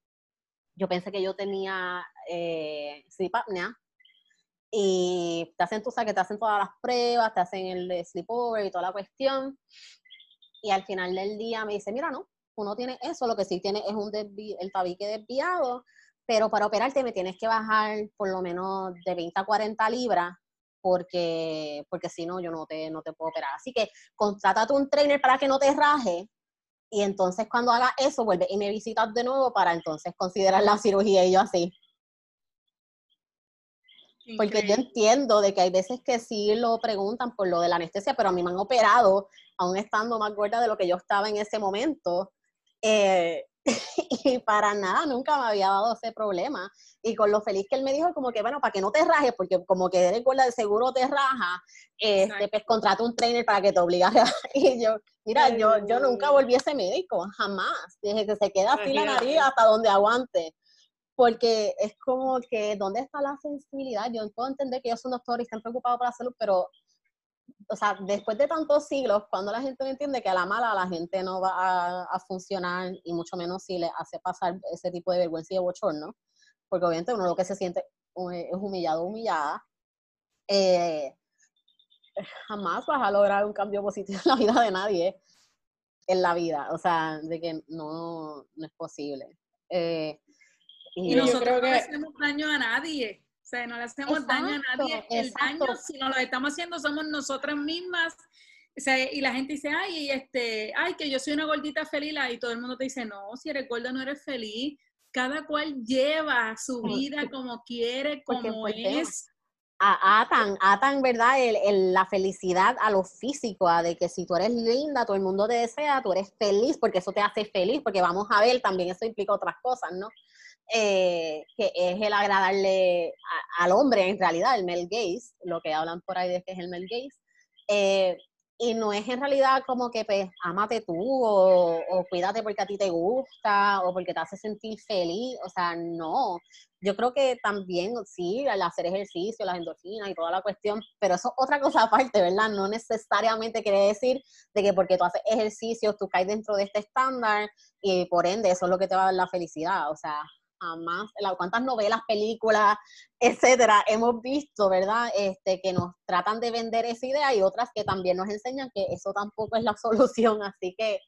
yo pensé que yo tenía eh, sleep apnea y te hacen, tú sabes, que te hacen todas las pruebas, te hacen el sleepover y toda la cuestión. Y al final del día me dice, mira, no, uno tiene eso, lo que sí tiene es un el tabique desviado, pero para operarte me tienes que bajar por lo menos de 20 a 40 libras porque, porque si no, yo no te, no te puedo operar. Así que contrátate un trainer para que no te raje y entonces cuando haga eso, vuelve y me visitas de nuevo para entonces considerar la cirugía y yo así. Porque yo entiendo de que hay veces que sí lo preguntan por lo de la anestesia, pero a mí me han operado, aún estando más gorda de lo que yo estaba en ese momento. Eh, y para nada, nunca me había dado ese problema. Y con lo feliz que él me dijo, como que, bueno, para que no te rajes, porque como que recuerda de seguro te raja, este, pues contrata un trainer para que te obligue a Y yo, mira, yo, yo nunca volví a ese médico, jamás. Dije que se queda así la nariz hasta donde aguante. Porque es como que, ¿dónde está la sensibilidad? Yo puedo entender que ellos son doctores y están preocupados por la salud, pero o sea, después de tantos siglos, cuando la gente entiende que a la mala la gente no va a, funcionar y mucho menos si le hace pasar ese tipo de vergüenza y de bochorno, porque obviamente uno lo que se siente es humillado humillada, eh, jamás vas a lograr un cambio positivo en la vida de nadie, en la vida, o sea, de que no, no es posible. Eh, y, nosotros que... no hacemos daño a nadie. O sea, no le hacemos daño a nadie. El daño, si no lo estamos haciendo, somos nosotras mismas. O sea, y la gente dice, ay, este, ay, que yo soy una gordita feliz, y todo el mundo te dice, no, si eres gorda no eres feliz. Cada cual lleva su vida como quiere, como es. Atan, atan, ¿verdad? El, la felicidad a lo físico, a de que si tú eres linda, todo el mundo te desea, tú eres feliz, porque eso te hace feliz, porque vamos a ver, también eso implica otras cosas, ¿no? Eh, que es el agradarle al hombre en realidad, el male gaze, lo que hablan por ahí de que es el male gaze. Eh, y no es en realidad como que, pues, amate tú o, cuídate porque a ti te gusta o porque te hace sentir feliz. O sea, no. Yo creo que también, sí, al hacer ejercicio, las endorfinas y toda la cuestión, pero eso es otra cosa aparte, ¿verdad? No necesariamente quiere decir de que porque tú haces ejercicio, tú caes dentro de este estándar y por ende eso es lo que te va a dar la felicidad. O sea, jamás, cuántas novelas, películas, etcétera, hemos visto, ¿verdad? Este, que nos tratan de vender esa idea y otras que también nos enseñan que eso tampoco es la solución. Así que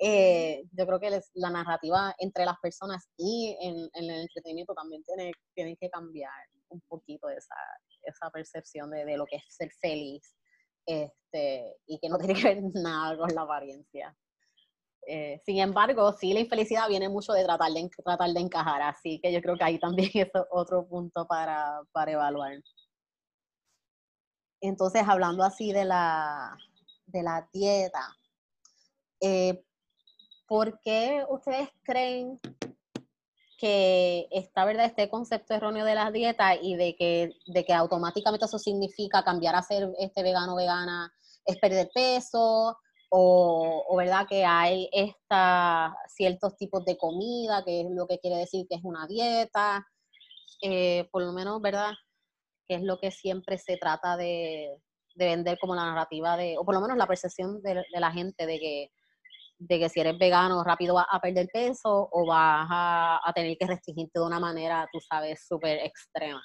eh, yo creo que la narrativa entre las personas y en, el entretenimiento también tiene, tienen que cambiar un poquito esa, esa percepción de, de, lo que es ser feliz este, y que no tiene que ver nada con la apariencia. Eh, sin embargo, sí, la infelicidad viene mucho de tratar de, tratar de encajar, así que yo creo que ahí también es otro punto para, para evaluar. Entonces, hablando así de la, de la dieta, eh, ¿por qué ustedes creen que está verdad este concepto erróneo de la dieta y de que, de que automáticamente eso significa cambiar a ser este vegano vegana es perder peso o, verdad que hay esta, ciertos tipos de comida, que es lo que quiere decir que es una dieta, eh, por lo menos, ¿verdad? Que es lo que siempre se trata de, vender como la narrativa de, o por lo menos la percepción de, la gente de que, de que si eres vegano rápido vas a perder peso o vas a, a tener que restringirte de una manera, tú sabes, súper extrema.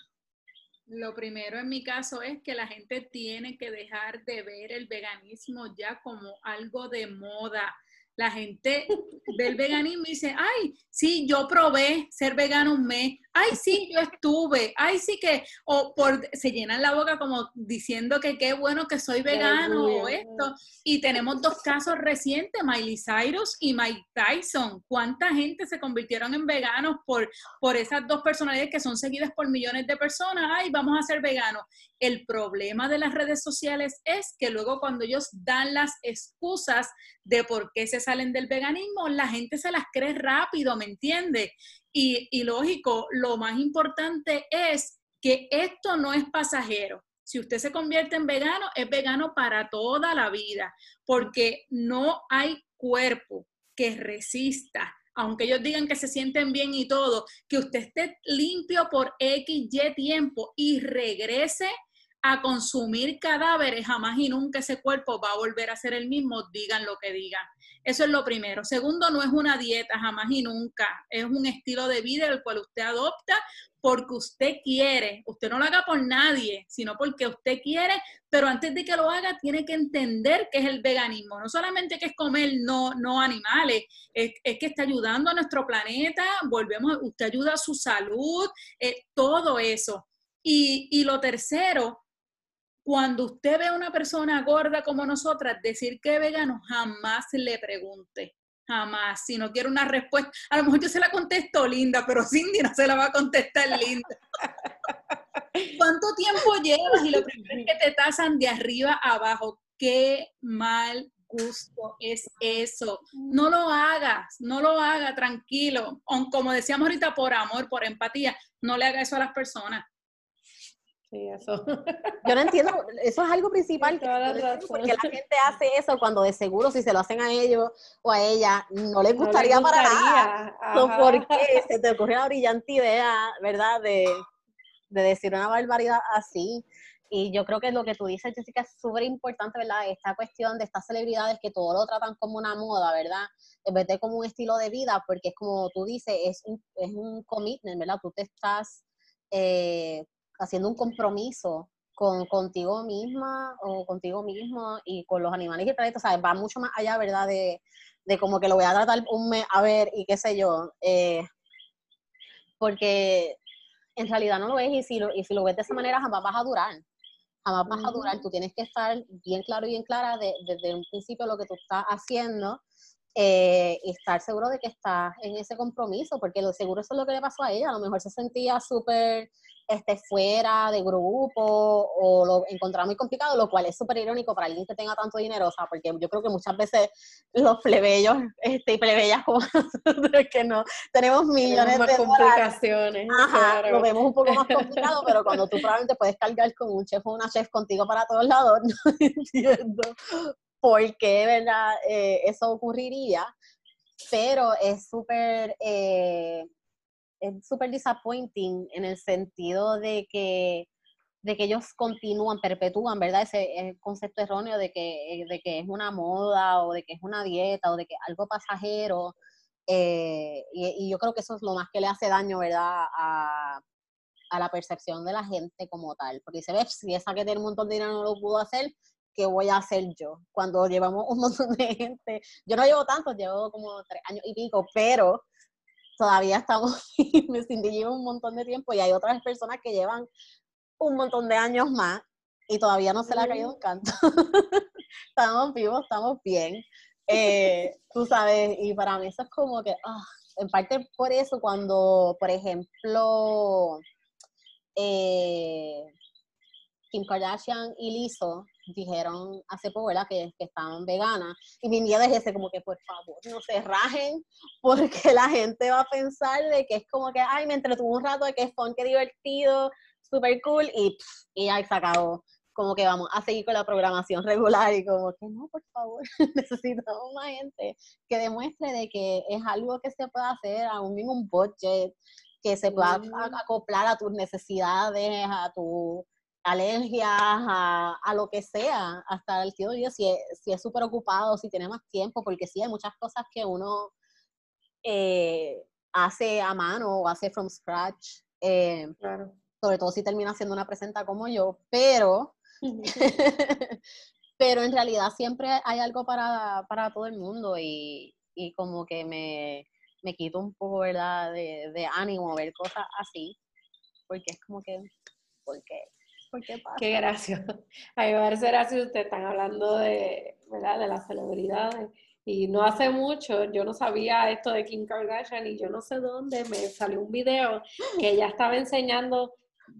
Lo primero en mi caso es que la gente tiene que dejar de ver el veganismo ya como algo de moda. La gente del veganismo dice, ay, sí, yo probé ser vegano un mes, ay, sí, yo estuve, ay, sí que, o por, se llenan la boca como diciendo que qué bueno que soy vegano o esto. Y tenemos dos casos recientes, Miley Cyrus y Mike Tyson. ¿Cuánta gente se convirtieron en veganos por, por esas dos personalidades que son seguidas por millones de personas? Ay, vamos a ser veganos. El problema de las redes sociales es que luego cuando ellos dan las excusas de por qué se salen del veganismo, la gente se las cree rápido, ¿me entiende? Y, y lógico, lo más importante es que esto no es pasajero. Si usted se convierte en vegano, es vegano para toda la vida, porque no hay cuerpo que resista aunque ellos digan que se sienten bien y todo, que usted esté limpio por X, Y tiempo y regrese a consumir cadáveres, jamás y nunca ese cuerpo va a volver a ser el mismo, digan lo que digan. Eso es lo primero. Segundo, no es una dieta, jamás y nunca. Es un estilo de vida el cual usted adopta porque usted quiere. Usted no lo haga por nadie, sino porque usted quiere, pero antes de que lo haga tiene que entender qué es el veganismo. No solamente que es comer no, no animales, es, que está ayudando a nuestro planeta, volvemos, usted ayuda a su salud, eh, todo eso. Y, y lo tercero, cuando usted ve a una persona gorda como nosotras decir que vegano, jamás le pregunte. Jamás. Si no quiere una respuesta, a lo mejor yo se la contesto linda, pero Cindy no se la va a contestar linda. ¿Cuánto tiempo llevas? Y lo primero es que te tasan de arriba a abajo. Qué mal gusto, es eso. No lo hagas, no lo hagas, tranquilo. Como decíamos ahorita, por amor, por empatía, no le haga eso a las personas. Sí, eso. Yo no entiendo, eso es algo principal. Que porque la gente hace eso cuando de seguro si se lo hacen a ellos o a ella, no les gustaría, para nada. ¿Por qué se te ocurrió la brillante idea, verdad, de, de decir una barbaridad así? Y yo creo que lo que tú dices, Jessica, es súper importante, ¿verdad? Esta cuestión de estas celebridades que todo lo tratan como una moda, ¿verdad? En vez de como un estilo de vida, porque es como tú dices, es un, es un commitment, ¿verdad? Tú te estás eh, haciendo un compromiso con contigo misma o contigo mismo y con los animales y tal, ¿sabes? Va mucho más allá, ¿verdad? De, de, como que lo voy a tratar un mes a ver y qué sé yo. Eh, porque en realidad no lo ves y si lo, y si lo ves de esa manera jamás vas a durar jamás vas a durar. Tú tienes que estar bien claro y bien clara desde un principio lo que tú estás haciendo eh, y estar seguro de que estás en ese compromiso, porque lo seguro eso es lo que le pasó a ella. A lo mejor se sentía súper este, fuera de grupo o lo encontraba muy complicado, lo cual es súper irónico para alguien que tenga tanto dinero, o sea, porque yo creo que muchas veces los plebeyos este, y plebeyas como que no tenemos millones de complicaciones. Ajá, lo vemos un poco más complicado, pero cuando tú probablemente puedes cargar con un chef o una chef contigo para todos lados, no entiendo por qué, ¿verdad? Eh, eso ocurriría, pero es súper... Eh, es súper disappointing en el sentido de que, de que ellos continúan, perpetúan, ¿verdad? Ese, concepto erróneo de que, de que es una moda o de que es una dieta o de que algo pasajero. Eh, y, yo creo que eso es lo más que le hace daño, ¿verdad? A, a la percepción de la gente como tal. Porque se ve, si esa que tiene un montón de dinero no lo pudo hacer, ¿qué voy a hacer yo? Cuando llevamos un montón de gente, yo no llevo tanto, llevo como tres años y pico, pero todavía estamos me Cindy lleva un montón de tiempo y hay otras personas que llevan un montón de años más y todavía no se le ha caído un canto. estamos vivos, estamos bien. Eh, tú sabes, y para mí eso es como que, ah, en parte por eso, cuando, por ejemplo, eh, Kim Kardashian y Lizzo dijeron hace poco, ¿verdad? Que, que estaban veganas. Y mi miedo es ese, como que por favor, no se rajen, porque la gente va a pensar de que es como que, ay, me entretuvo un rato, de que es fun, que divertido, super cool, y, y ya se acabó. Como que vamos a seguir con la programación regular y como que no, por favor, necesitamos más gente que demuestre de que es algo que se puede hacer a un mismo budget, que se pueda acoplar a tus necesidades, a tu alergias, a, a, lo que sea, hasta el tío yo, si es súper ocupado, si tiene más tiempo, porque sí hay muchas cosas que uno eh, hace a mano o hace from scratch, eh, sobre todo si termina haciendo una presenta como yo, pero, pero en realidad siempre hay algo para, para todo el mundo y, y como que me, me, quito un poco, ¿verdad?, de, de ánimo ver cosas así, porque es como que, porque qué gracioso. A mí me parece gracioso, ustedes están hablando de, ¿verdad? de las celebridades. Y no hace mucho yo no sabía esto de Kim Kardashian y yo no sé dónde me salió un video que ella estaba enseñando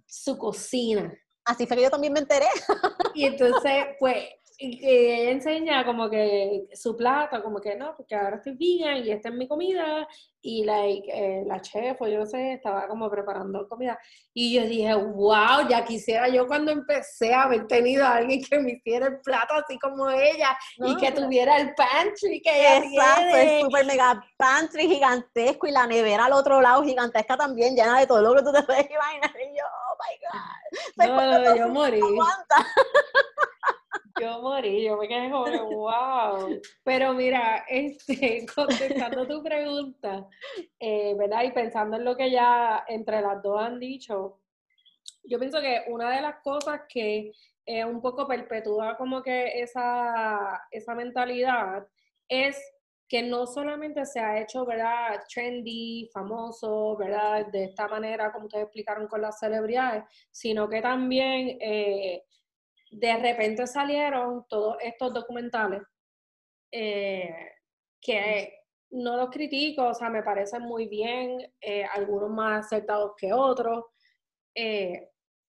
su cocina. Así fue que yo también me enteré. Y entonces, pues, ella enseña como que su plato, como que no, porque ahora estoy vegan y esta es mi comida, y like, eh, la chef o yo no sé, estaba como preparando comida. Y yo dije, wow, ya quisiera yo cuando empecé a haber tenido a alguien que me hiciera el plato así como ella y que tuviera el pantry que ella Exacto, el super mega pantry gigantesco y la nevera al otro lado gigantesca también, llena de todo lo que tú te puedes imaginar. Y yo, oh my God. No, yo morí. Yo morí, yo me quedé como, wow. Pero mira, este, contestando tu pregunta, eh, ¿verdad? Y pensando en lo que ya entre las dos han dicho, yo pienso que una de las cosas que es un poco perpetúa como que esa, esa mentalidad es que no solamente se ha hecho, ¿verdad? Trendy, famoso, ¿verdad? De esta manera, como ustedes explicaron con las celebridades, sino que también... Eh, de repente salieron todos estos documentales eh, que no los critico, o sea, me parecen muy bien, eh, algunos más acertados que otros, eh,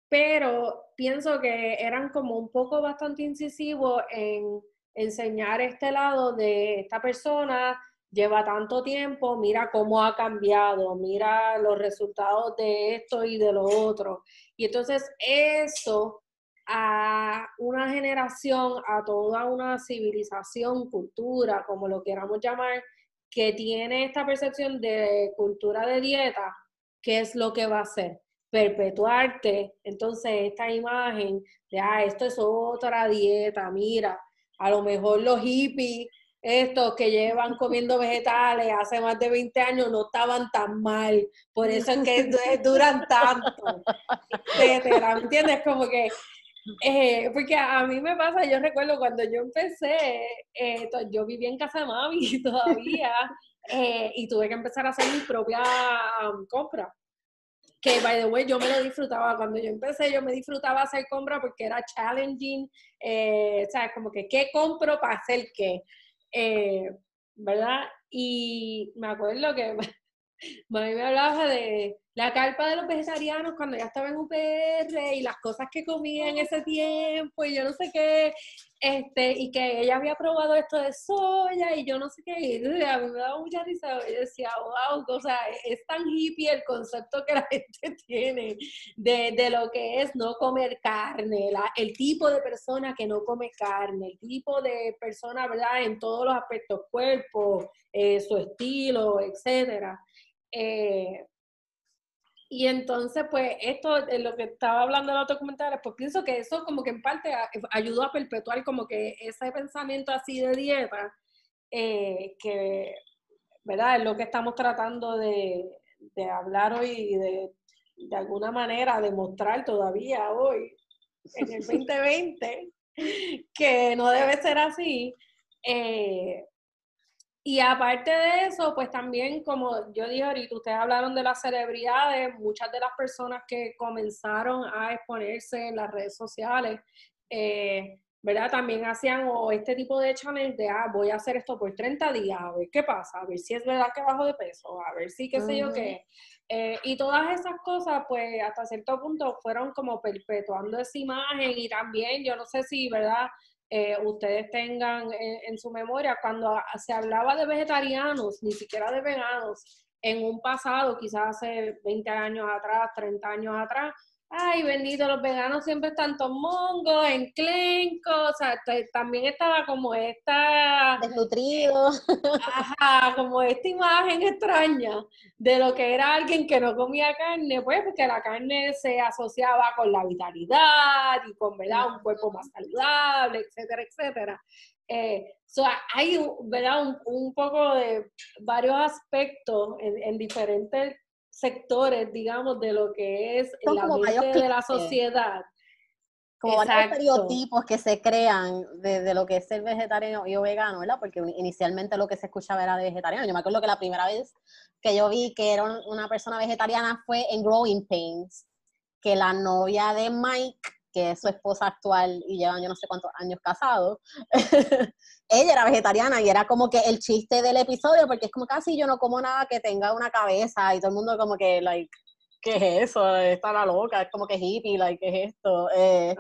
pero pienso que eran como un poco bastante incisivos en enseñar este lado de esta persona lleva tanto tiempo, mira cómo ha cambiado, mira los resultados de esto y de lo otro. Y entonces eso a una generación, a toda una civilización, cultura, como lo queramos llamar, que tiene esta percepción de cultura de dieta, ¿qué es lo que va a hacer? Perpetuarte. Entonces, esta imagen de, ah, esto es otra dieta, mira, a lo mejor los hippies, estos que llevan comiendo vegetales hace más de 20 años, no estaban tan mal. Por eso es que duran tanto, etcétera. ¿Me entiendes? Como que eh, porque a mí me pasa, yo recuerdo cuando yo empecé, eh, yo vivía en casa de mami todavía eh, y tuve que empezar a hacer mi propia um, compra. Que, by the way, yo me lo disfrutaba. Cuando yo empecé, yo me disfrutaba hacer compra porque era challenging. o sea, como que, ¿qué compro para hacer qué? ¿Verdad? Y me acuerdo que mami me hablaba de la carpa de los vegetarianos cuando ya estaba en UPR y las cosas que comía en ese tiempo y yo no sé qué, este, y que ella había probado esto de soya y yo no sé qué, y a mí me daba mucha risa, y decía, wow, o sea, es tan hippie el concepto que la gente tiene de, de lo que es no comer carne, el tipo de persona que no come carne, el tipo de persona, ¿verdad?, en todos los aspectos, cuerpo, eh, su estilo, etcétera. Eh, y entonces, pues, esto, de lo que estaba hablando en los documentales, pues pienso que eso como que en parte ayudó a perpetuar como que ese pensamiento así de dieta, eh, que, ¿verdad? Es lo que estamos tratando de, hablar hoy y de, de alguna manera demostrar todavía hoy, en el 2020, que no debe ser así. Eh, y aparte de eso, pues también, como yo dije ahorita, ustedes hablaron de las celebridades, muchas de las personas que comenzaron a exponerse en las redes sociales, eh, ¿verdad? También hacían o este tipo de challenge de, ah, voy a hacer esto por 30 días, a ver qué pasa, a ver si es verdad que bajo de peso, a ver si qué sé yo qué. Eh, y todas esas cosas, pues hasta cierto punto fueron como perpetuando esa imagen y también, yo no sé si, ¿verdad? Eh, ustedes tengan en, su memoria, cuando se hablaba de vegetarianos, ni siquiera de veganos, en un pasado, quizás hace 20 años atrás, 30 años atrás, ay, bendito, los veganos siempre están tomongos, enclencos, o sea, también estaba como esta... Desnutrido. Ajá, como esta imagen extraña de lo que era alguien que no comía carne, pues porque la carne se asociaba con la vitalidad y con, ¿verdad?, un cuerpo más saludable, etcétera, etcétera. Eh, hay, ¿verdad?, un, poco de varios aspectos en, en diferentes sectores, digamos, de lo que es ambiente de la sociedad. Como varios estereotipos que se crean de, lo que es ser vegetariano y o vegano, ¿verdad? Porque inicialmente lo que se escuchaba era de vegetariano. Yo me acuerdo que la primera vez que yo vi que era una persona vegetariana fue en Growing Pains, que la novia de Mike que es su esposa actual y llevan yo no sé cuántos años casados, ella era vegetariana y era como que el chiste del episodio, porque es como casi yo no como nada que tenga una cabeza y todo el mundo como que, like, ¿qué es eso? Está la loca, es como que hippie, like, ¿qué es esto? Eh,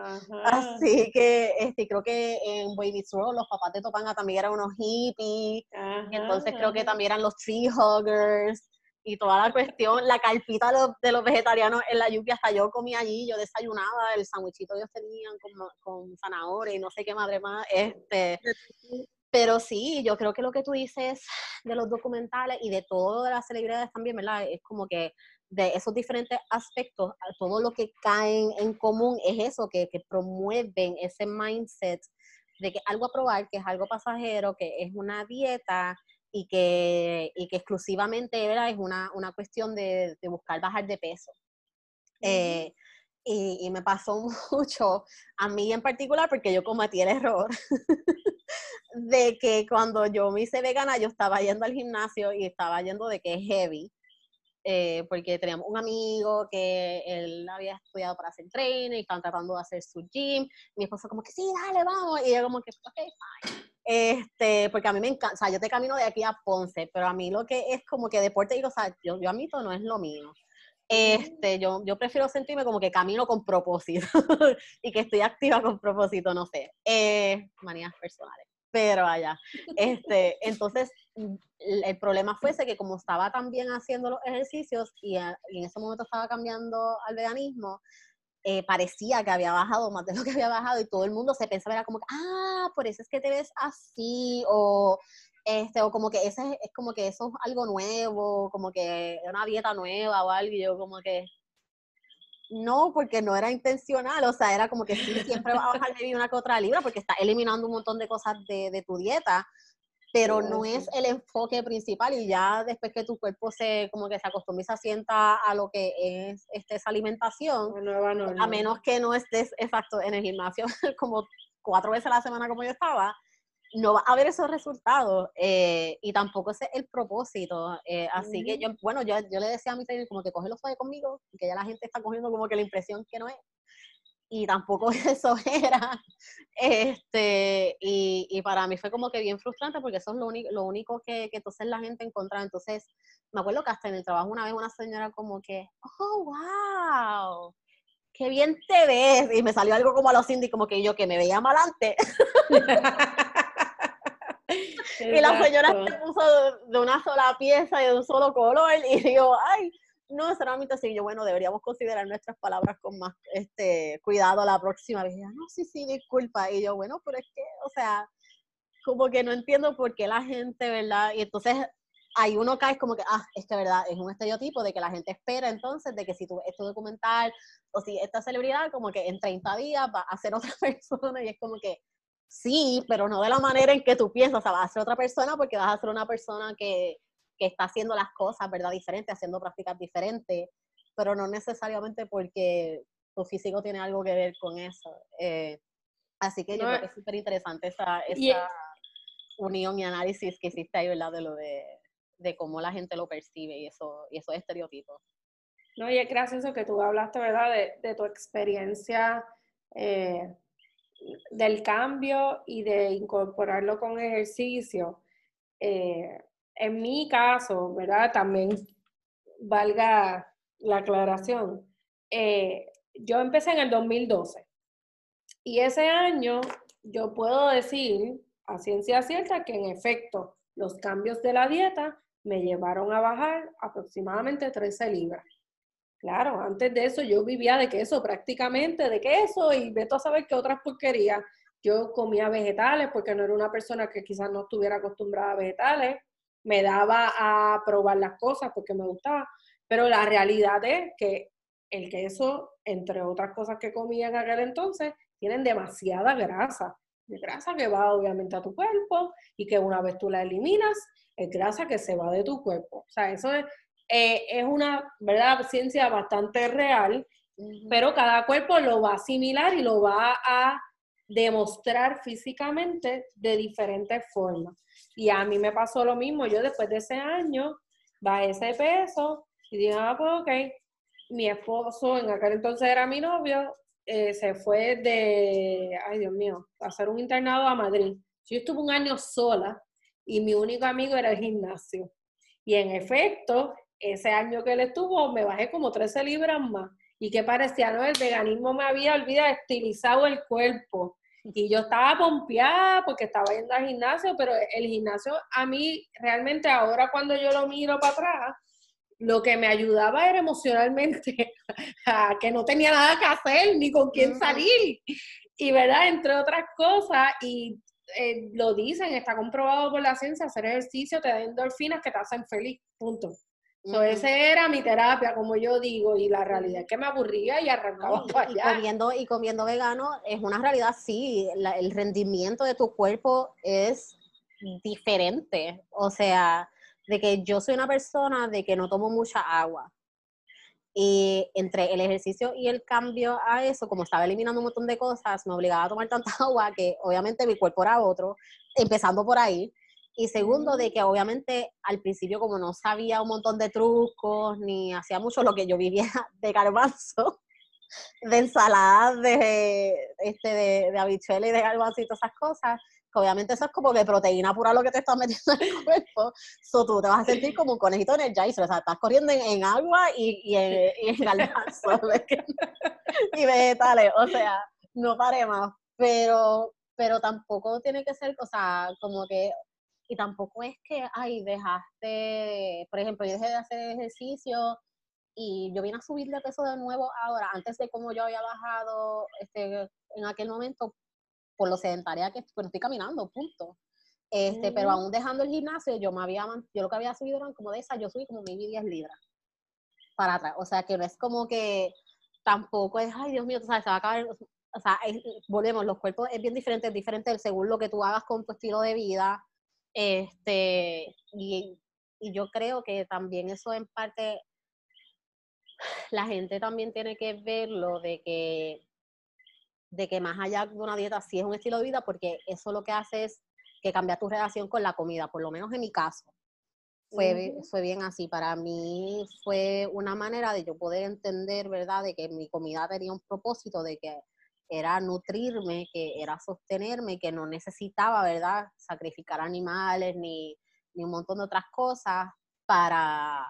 así que este, creo que en Baby Roll los papás de Topanga también eran unos hippies, entonces creo que también eran los tree huggers, y toda la cuestión, la carpita de los, vegetarianos en la lluvia, hasta yo comía allí, yo desayunaba, el sandwichito ellos tenían con, con zanahoria y no sé qué madre más, este, pero sí, yo creo que lo que tú dices de los documentales y de todas las celebridades también, ¿verdad? Es como que de esos diferentes aspectos, todo lo que caen en común es eso, que, que promueven ese mindset de que algo a probar, que es algo pasajero, que es una dieta, y que, y que exclusivamente ¿verdad? es una, una cuestión de, de, buscar bajar de peso. Eh, y, y, me pasó mucho, a mí en particular, porque yo cometí el error de que cuando yo me hice vegana, yo estaba yendo al gimnasio y estaba yendo de que es heavy. Eh, porque teníamos un amigo que él había estudiado para hacer trainer y estaban tratando de hacer su gym. Mi esposo como que sí, dale, vamos. Y yo como que, ok, fine. Este, porque a mí me encanta, o sea, yo te camino de aquí a Ponce, pero a mí lo que es como que deporte, digo, o sea, yo, yo admito, no es lo mío. Este, yo, yo prefiero sentirme como que camino con propósito y que estoy activa con propósito, no sé. Eh, manías personales. Pero allá. Este, entonces, el problema fue ese que como estaba también haciendo los ejercicios y, en ese momento estaba cambiando al veganismo, eh, parecía que había bajado más de lo que había bajado y todo el mundo se pensaba, era como que, ah, por eso es que te ves así, o, este, o como que ese es como que eso es algo nuevo, como que una dieta nueva o algo, y yo como que, no, porque no era intencional, o sea, era como que sí, siempre vas a bajar de una que otra libra porque está eliminando un montón de cosas de, de tu dieta, pero no es el enfoque principal y ya después que tu cuerpo se como que se acostumbra y se asienta a lo que es este, esa alimentación, a menos que no estés exacto en el gimnasio como cuatro veces a la semana como yo estaba, no va a haber esos resultados eh, y tampoco ese es el propósito. Eh, así que yo, bueno, yo, yo le decía a mi trainer como que coge los suave conmigo, que ya la gente está cogiendo como que la impresión que no es y tampoco eso era. Este, y, y, para mí fue como que bien frustrante porque eso es lo, único, lo único que, que, entonces la gente encontraba. Entonces, me acuerdo que hasta en el trabajo una vez una señora como que, oh, wow, qué bien te ves. Y me salió algo como a los indies, como que yo que me veía malante. y la señora se puso de una sola pieza y de un solo color y digo, ay, no necesariamente así. Yo, bueno, deberíamos considerar nuestras palabras con más este, cuidado la próxima vez. no, sí, sí, disculpa. Y yo, bueno, pero es que, o sea, como que no entiendo por qué la gente, ¿verdad? Y entonces hay uno cae como que, ah, es que verdad, es un estereotipo de que la gente espera entonces de que si tú esto documental o si esta celebridad, como que en 30 días va a ser otra persona y es como que, sí, pero no de la manera en que tú piensas, o sea, va a ser otra persona porque vas a ser una persona que que está haciendo las cosas, ¿verdad? Diferentes, haciendo prácticas diferentes, pero no necesariamente porque tu físico tiene algo que ver con eso. Eh, así que yo creo que es súper interesante esa, esa unión y análisis que hiciste ahí, ¿verdad? De lo de, de cómo la gente lo percibe y, eso, y esos estereotipos. No, y es gracioso que tú hablaste, ¿verdad? De, de tu experiencia eh, del cambio y de incorporarlo con ejercicio. Eh, en mi caso, ¿verdad? También valga la aclaración. Eh, yo empecé en el 2012 y ese año yo puedo decir a ciencia cierta que en efecto los cambios de la dieta me llevaron a bajar aproximadamente 13 libras. Claro, antes de eso yo vivía de queso prácticamente, de queso y veto a saber qué otras porquerías. Yo comía vegetales porque no era una persona que quizás no estuviera acostumbrada a vegetales me daba a probar las cosas porque me gustaba, pero la realidad es que el queso, entre otras cosas que comía en aquel entonces, tienen demasiada grasa, grasa que va obviamente a tu cuerpo y que una vez tú la eliminas, es grasa que se va de tu cuerpo. O sea, eso es, eh, es una, ¿verdad?, ciencia bastante real, pero cada cuerpo lo va a asimilar y lo va a demostrar físicamente de diferentes formas. Y a mí me pasó lo mismo. Yo después de ese año bajé ese peso y dije, ah, pues ok. Mi esposo, en aquel entonces era mi novio, eh, se fue de, ay Dios mío, a hacer un internado a Madrid. Yo estuve un año sola y mi único amigo era el gimnasio. Y en efecto, ese año que él estuvo, me bajé como 13 libras más. Y que parecía, ¿no? El veganismo me había olvidado, estilizado el cuerpo. Y yo estaba pompeada porque estaba yendo al gimnasio, pero el gimnasio a mí realmente ahora cuando yo lo miro para atrás, lo que me ayudaba era emocionalmente, a que no tenía nada que hacer ni con quién salir. Y verdad, entre otras cosas, y eh, lo dicen, está comprobado por la ciencia, hacer ejercicio te da endorfinas que te hacen feliz, punto. So, ese era mi terapia, como yo digo, y la realidad es que me aburría y arrancaba para allá. Y comiendo, y comiendo vegano es una realidad, sí, el rendimiento de tu cuerpo es diferente. O sea, de que yo soy una persona de que no tomo mucha agua. Y entre el ejercicio y el cambio a eso, como estaba eliminando un montón de cosas, me obligaba a tomar tanta agua que obviamente mi cuerpo era otro, empezando por ahí. Y segundo, de que obviamente al principio como no sabía un montón de trucos, ni hacía mucho lo que yo vivía de garbanzo, de ensaladas, de, este, de, de habichuelas y de garbanzo y todas esas cosas, que obviamente eso es como de proteína pura lo que te estás metiendo en el cuerpo, so tú te vas a sentir como un conejito en el Energizer, o sea, estás corriendo en, agua y, y, en, y en garbanzo, y vegetales, o sea, no pare más. Pero pero tampoco tiene que ser, o sea, como que, y tampoco es que, ay, dejaste, por ejemplo, yo dejé de hacer ejercicio y yo vine a subir de peso de nuevo ahora, antes de como yo había bajado este, en aquel momento, por lo sedentaria que bueno, estoy caminando, punto. Este, Pero aún dejando el gimnasio, yo me había, yo lo que había subido eran como de esa, yo subí como maybe 10 libras para atrás. O sea, que no es como que tampoco es, ay Dios mío, tú sabes, se va a acabar, o sea, volvemos, los cuerpos es bien diferente, es diferente según lo que tú hagas con tu estilo de vida. Este, y, y yo creo que también eso en parte, la gente también tiene que verlo de que, de que más allá de una dieta sí es un estilo de vida, porque eso lo que hace es que cambia tu relación con la comida, por lo menos en mi caso. Fue, fue bien así. Para mí fue una manera de yo poder entender, ¿verdad?, de que mi comida tenía un propósito, de que era nutrirme, que era sostenerme, que no necesitaba, ¿verdad?, sacrificar animales ni, ni un montón de otras cosas para,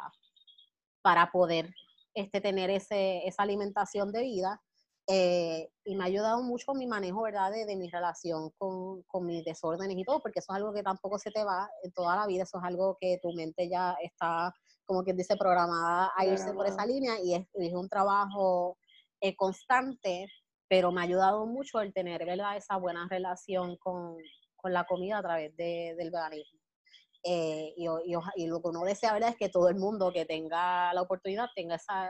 para poder este, tener ese, esa alimentación de vida. Eh, y me ha ayudado mucho mi manejo, ¿verdad?, de, mi relación con, con, mis desórdenes y todo, porque eso es algo que tampoco se te va en toda la vida, eso es algo que tu mente ya está, como quien dice, programada a irse por esa línea y es, es un trabajo eh, constante, pero me ha ayudado mucho el tener, esa buena relación con, con la comida a través de, del veganismo. Eh, y, lo que uno desea, es que todo el mundo que tenga la oportunidad tenga esa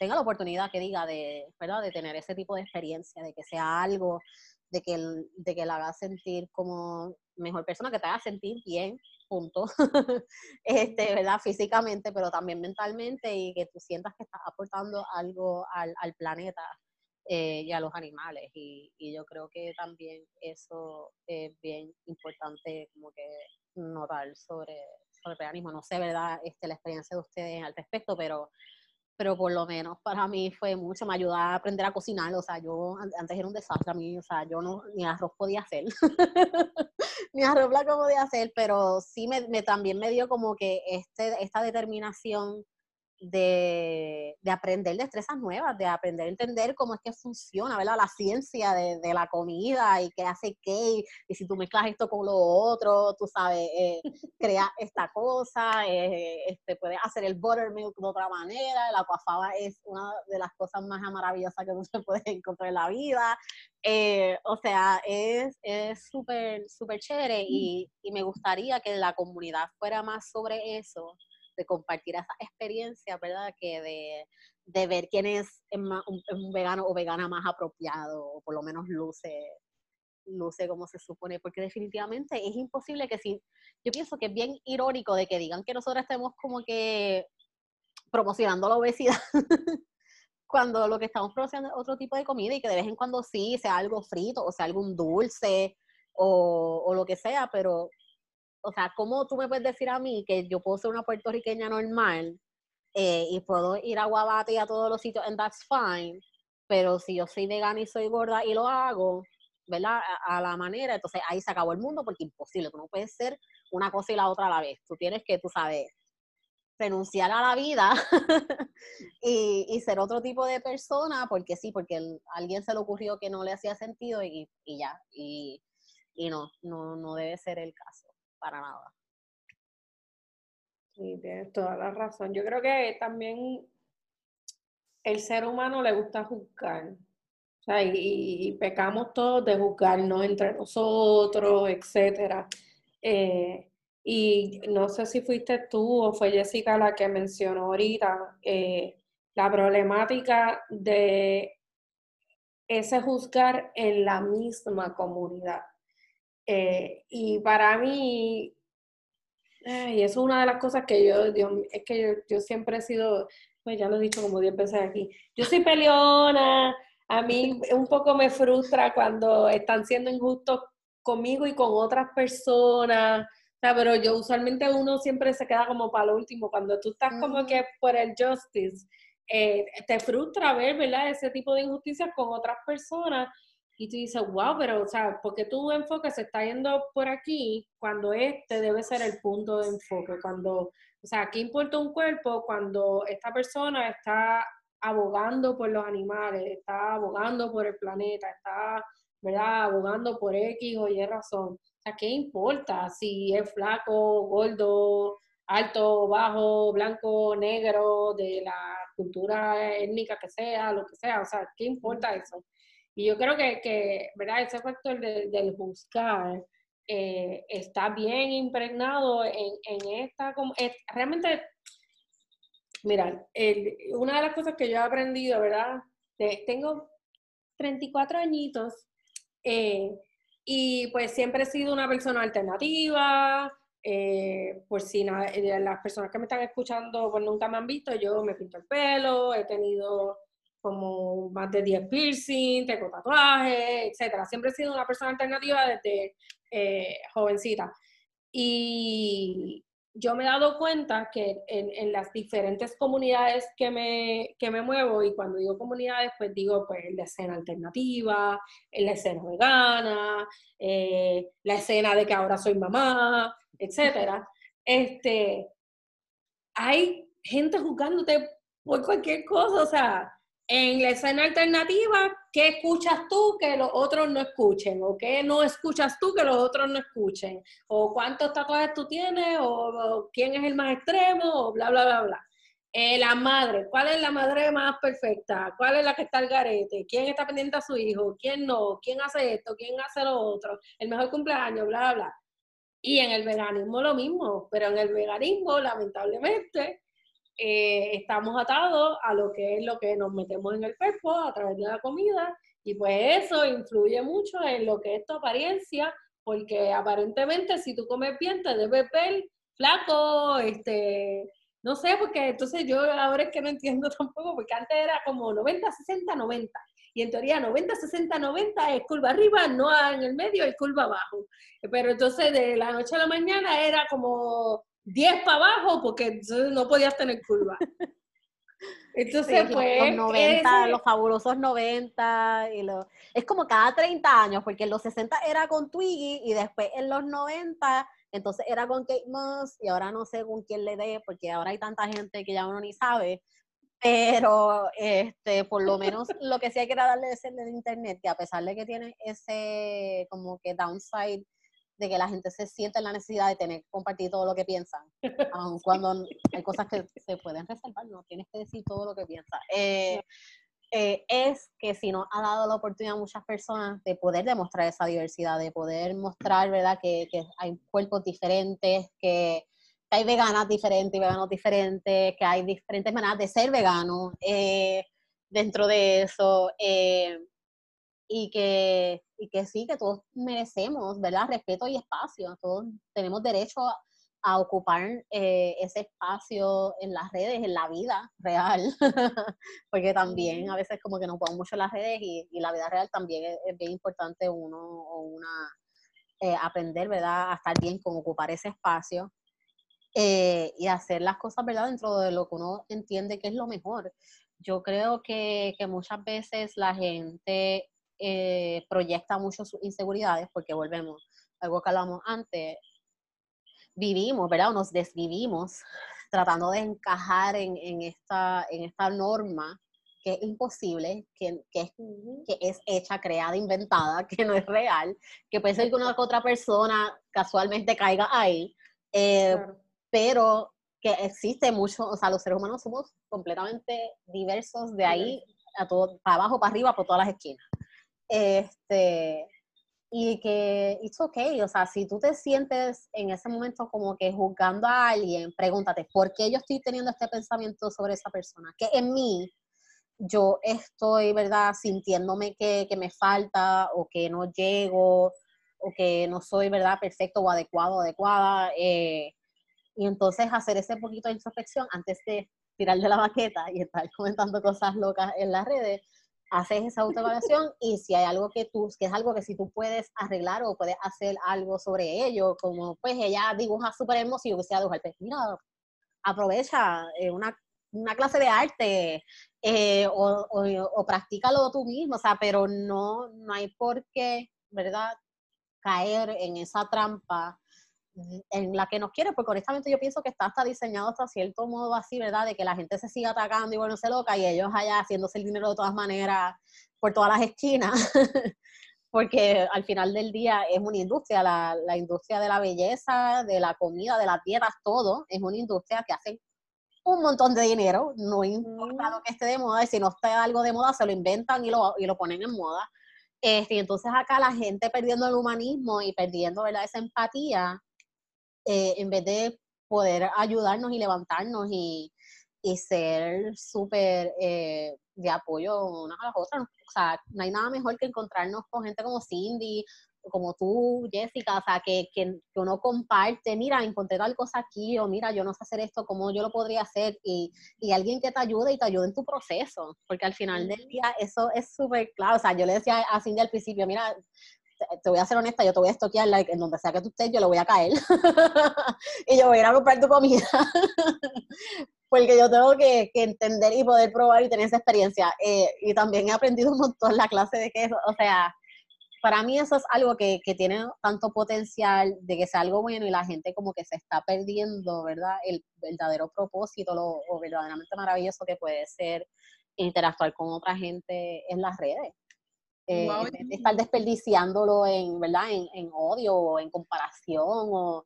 tenga la oportunidad que diga de, ¿verdad? de tener ese tipo de experiencia, de que sea algo, de que, de que la haga sentir como mejor persona, que te haga sentir bien, punto, este, ¿verdad? Físicamente, pero también mentalmente y que tú sientas que estás aportando algo al, al planeta eh, y a los animales. Y, yo creo que también eso es bien importante como que notar sobre, sobre el veganismo. No sé, ¿verdad? Este, la experiencia de ustedes al respecto, pero pero por lo menos para mí fue mucho, me ayudó a aprender a cocinar, o sea, yo antes era un desastre a mí, o sea, yo no, ni arroz podía hacer, ni arroz blanco podía hacer, pero sí me, también me dio como que este, esta determinación de, de, aprender destrezas nuevas, de aprender a entender cómo es que funciona, ¿verdad? La ciencia de, de la comida y qué hace qué, y, si tú mezclas esto con lo otro, tú sabes, eh, crea esta cosa, eh, este, puedes hacer el buttermilk de otra manera, la coafaba es una de las cosas más maravillosas que se puede encontrar en la vida, eh, o sea, es súper, súper chévere y, y me gustaría que la comunidad fuera más sobre eso, de compartir esa experiencia, ¿verdad? Que de, de ver quién es un, vegano o vegana más apropiado, o por lo menos luce, luce como se supone, porque definitivamente es imposible que si, yo pienso que es bien irónico de que digan que nosotros estemos como que promocionando la obesidad, cuando lo que estamos promocionando es otro tipo de comida y que de vez en cuando sí, sea algo frito o sea algún dulce o, o lo que sea, pero o sea, ¿cómo tú me puedes decir a mí que yo puedo ser una puertorriqueña normal eh, y puedo ir a Guabate y a todos los sitios, and that's fine, pero si yo soy vegana y soy gorda y lo hago, ¿verdad? A, la manera, entonces ahí se acabó el mundo porque imposible, tú no puedes ser una cosa y la otra a la vez, tú tienes que, tú sabes, renunciar a la vida y, y, ser otro tipo de persona, porque sí, porque alguien se le ocurrió que no le hacía sentido y, y ya, y, y no, no, no debe ser el caso para nada. Sí, tienes toda la razón. Yo creo que también el ser humano le gusta juzgar. O sea, y, pecamos todos de juzgarnos entre nosotros, etcétera. Eh, y no sé si fuiste tú o fue Jessica la que mencionó ahorita eh, la problemática de ese juzgar en la misma comunidad. Eh, y para mí, y eso es una de las cosas que yo, es que yo, siempre he sido, pues ya lo he dicho como 10 veces aquí, yo soy peleona, a mí un poco me frustra cuando están siendo injustos conmigo y con otras personas, o sea, pero yo usualmente uno siempre se queda como para lo último, cuando tú estás como que por el justice, eh, te frustra ver, ¿verdad? Ese tipo de injusticias con otras personas y tú dices, wow, pero, o sea, porque tu enfoque se está yendo por aquí cuando este debe ser el punto de enfoque? Cuando, o sea, ¿qué importa un cuerpo cuando esta persona está abogando por los animales, está abogando por el planeta, está ¿verdad? Abogando por X o Y razón. O sea, ¿qué importa si es flaco, gordo, alto, bajo, blanco, negro, de la cultura étnica que sea, lo que sea? O sea, ¿qué importa eso? Y yo creo que, que ¿verdad? Ese factor del juzgar eh, está bien impregnado en, en esta... realmente, mira, una de las cosas que yo he aprendido, ¿verdad? tengo 34 añitos eh, y pues siempre he sido una persona alternativa, eh, por si las personas que me están escuchando pues nunca me han visto, yo me pinto el pelo, he tenido como más de 10 piercing, tengo tatuajes, etcétera. Siempre he sido una persona alternativa desde eh, jovencita. Y yo me he dado cuenta que en, las diferentes comunidades que me, que me muevo, y cuando digo comunidades, pues digo pues la escena alternativa, la escena vegana, eh, la escena de que ahora soy mamá, etcétera. Este, hay gente juzgándote por cualquier cosa, o sea, en la escena alternativa, ¿qué escuchas tú que los otros no escuchen? ¿O qué no escuchas tú que los otros no escuchen? ¿O cuántos tatuajes tú tienes? ¿O, quién es el más extremo? O bla, bla, bla, bla. Eh, la madre, ¿cuál es la madre más perfecta? ¿Cuál es la que está al garete? ¿Quién está pendiente a su hijo? ¿Quién no? ¿Quién hace esto? ¿Quién hace lo otro? El mejor cumpleaños, bla, bla. Y en el veganismo lo mismo, pero en el veganismo, lamentablemente, eh, estamos atados a lo que es lo que nos metemos en el cuerpo a través de la comida y pues eso influye mucho en lo que es tu apariencia, porque aparentemente si tú comes bien te debes ver flaco, este, no sé, porque entonces yo ahora es que no entiendo tampoco, porque antes era como 90, 60, 90. Y en teoría 90, 60, 90 es curva arriba, no en el medio es curva abajo. Pero entonces de la noche a la mañana era como 10 para abajo porque no podías tener curva. Entonces, pues. Los 90, los fabulosos 90. Y los... Es como cada 30 años, porque en los 60 era con Twiggy y después en los 90, entonces era con Kate Moss y ahora no sé con quién le dé, porque ahora hay tanta gente que ya uno ni sabe. Pero, este, por lo menos lo que sí hay que darle es el de internet, que a pesar de que tiene ese como que downside de que la gente se siente la necesidad de tener que compartir todo lo que piensan, aun cuando hay cosas que se pueden resaltar, no tienes que decir todo lo que piensas. Eh, eh, es que si nos ha dado la oportunidad a muchas personas de poder demostrar esa diversidad, de poder mostrar, ¿verdad?, que, que hay cuerpos diferentes, que, hay veganas diferentes y veganos diferentes, que hay diferentes maneras de ser vegano eh, dentro de eso y que, y que sí, que todos merecemos, ¿verdad? Respeto y espacio, todos tenemos derecho a, ocupar eh, ese espacio en las redes, en la vida real, porque también a veces como que nos ponemos mucho en las redes y, y la vida real también es, bien importante uno o una eh, aprender, ¿verdad? A estar bien con ocupar ese espacio. Eh, y hacer las cosas, ¿verdad? Dentro de lo que uno entiende que es lo mejor. Yo creo que, que muchas veces la gente eh, proyecta mucho sus inseguridades, porque volvemos, algo que hablamos antes, vivimos, ¿verdad? nos desvivimos tratando de encajar en, en, esta, en esta norma que es imposible, que, que, es, que es hecha, creada, inventada, que no es real, que puede ser que una otra persona casualmente caiga ahí, eh, pero que existe mucho, o sea, los seres humanos somos completamente diversos de ahí a todo, para abajo, para arriba, por todas las esquinas. Este, y que it's okay, o sea, si tú te sientes en ese momento como que juzgando a alguien, pregúntate, ¿por qué yo estoy teniendo este pensamiento sobre esa persona? Que en mí yo estoy, ¿verdad?, sintiéndome que, que me falta o que no llego o que no soy, ¿verdad?, perfecto o adecuado adecuada. Eh, y entonces hacer ese poquito de introspección antes de tirar de la baqueta y estar comentando cosas locas en las redes, haces esa autoevaluación y si hay algo que tú, que es algo que si tú puedes arreglar o puedes hacer algo sobre ello, como pues ella dibuja súper hermoso y yo quisiera dibujar, pues mira, aprovecha eh, una, una, clase de arte eh, o, o, o, practícalo tú mismo, o sea, pero no, no hay por qué, ¿verdad? caer en esa trampa en la que nos quiere, porque honestamente yo pienso que está hasta diseñado hasta cierto modo así, ¿verdad? De que la gente se siga atacando y bueno, se loca y ellos allá haciéndose el dinero de todas maneras por todas las esquinas. porque al final del día es una industria, la, la, industria de la belleza, de la comida, de las dietas, todo es una industria que hace un montón de dinero, no importa lo que esté de moda, y si no está algo de moda, se lo inventan y lo, y lo ponen en moda. Este, y entonces acá la gente perdiendo el humanismo y perdiendo ¿verdad? esa empatía, eh, en vez de poder ayudarnos y levantarnos y, y ser súper eh, de apoyo unas a las otras. O sea, no hay nada mejor que encontrarnos con gente como Cindy, como tú, Jessica, o sea, que, que, uno comparte, mira, encontré tal cosa aquí, o mira, yo no sé hacer esto, ¿cómo yo lo podría hacer? Y, y alguien que te ayude y te ayude en tu proceso, porque al final del día eso es súper claro. O sea, yo le decía a Cindy al principio, mira, te voy a ser honesta, yo te voy a estoquear, like, en donde sea que tú estés, yo le voy a caer. y yo voy a ir a comprar tu comida. Porque yo tengo que, entender y poder probar y tener esa experiencia. Eh, y también he aprendido un montón la clase de queso. O sea, para mí eso es algo que, que, tiene tanto potencial de que sea algo bueno y la gente como que se está perdiendo, ¿verdad? El verdadero propósito, lo, o verdaderamente maravilloso que puede ser interactuar con otra gente en las redes. Eh, estar desperdiciándolo en, ¿verdad? En, en, odio o en comparación o,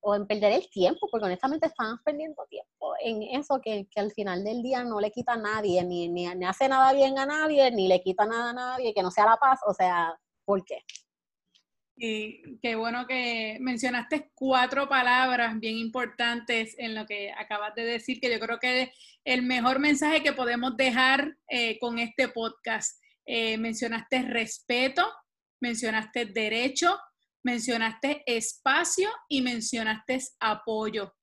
o, en perder el tiempo, porque honestamente están perdiendo tiempo en eso que, que, al final del día no le quita a nadie, ni, ni, ni, hace nada bien a nadie, ni le quita nada a nadie, que no sea la paz, o sea, ¿por qué? Y qué bueno que mencionaste cuatro palabras bien importantes en lo que acabas de decir, que yo creo que es el mejor mensaje que podemos dejar eh, con este podcast eh, mencionaste respeto, mencionaste derecho, mencionaste espacio y mencionaste apoyo.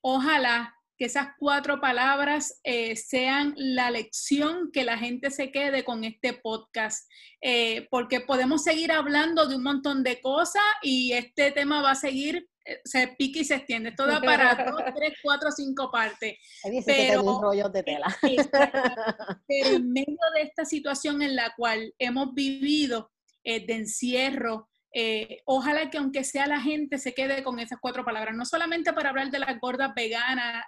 Ojalá que esas cuatro palabras eh, sean la lección que la gente se quede con este podcast, eh, porque podemos seguir hablando de un montón de cosas y este tema va a seguir se pica y se extiende. Esto da para dos, tres, cuatro, cinco partes. Pero, rollos de tela. pero en medio de esta situación en la cual hemos vivido eh, de encierro, eh, ojalá que aunque sea la gente se quede con esas cuatro palabras, no solamente para hablar de las gordas veganas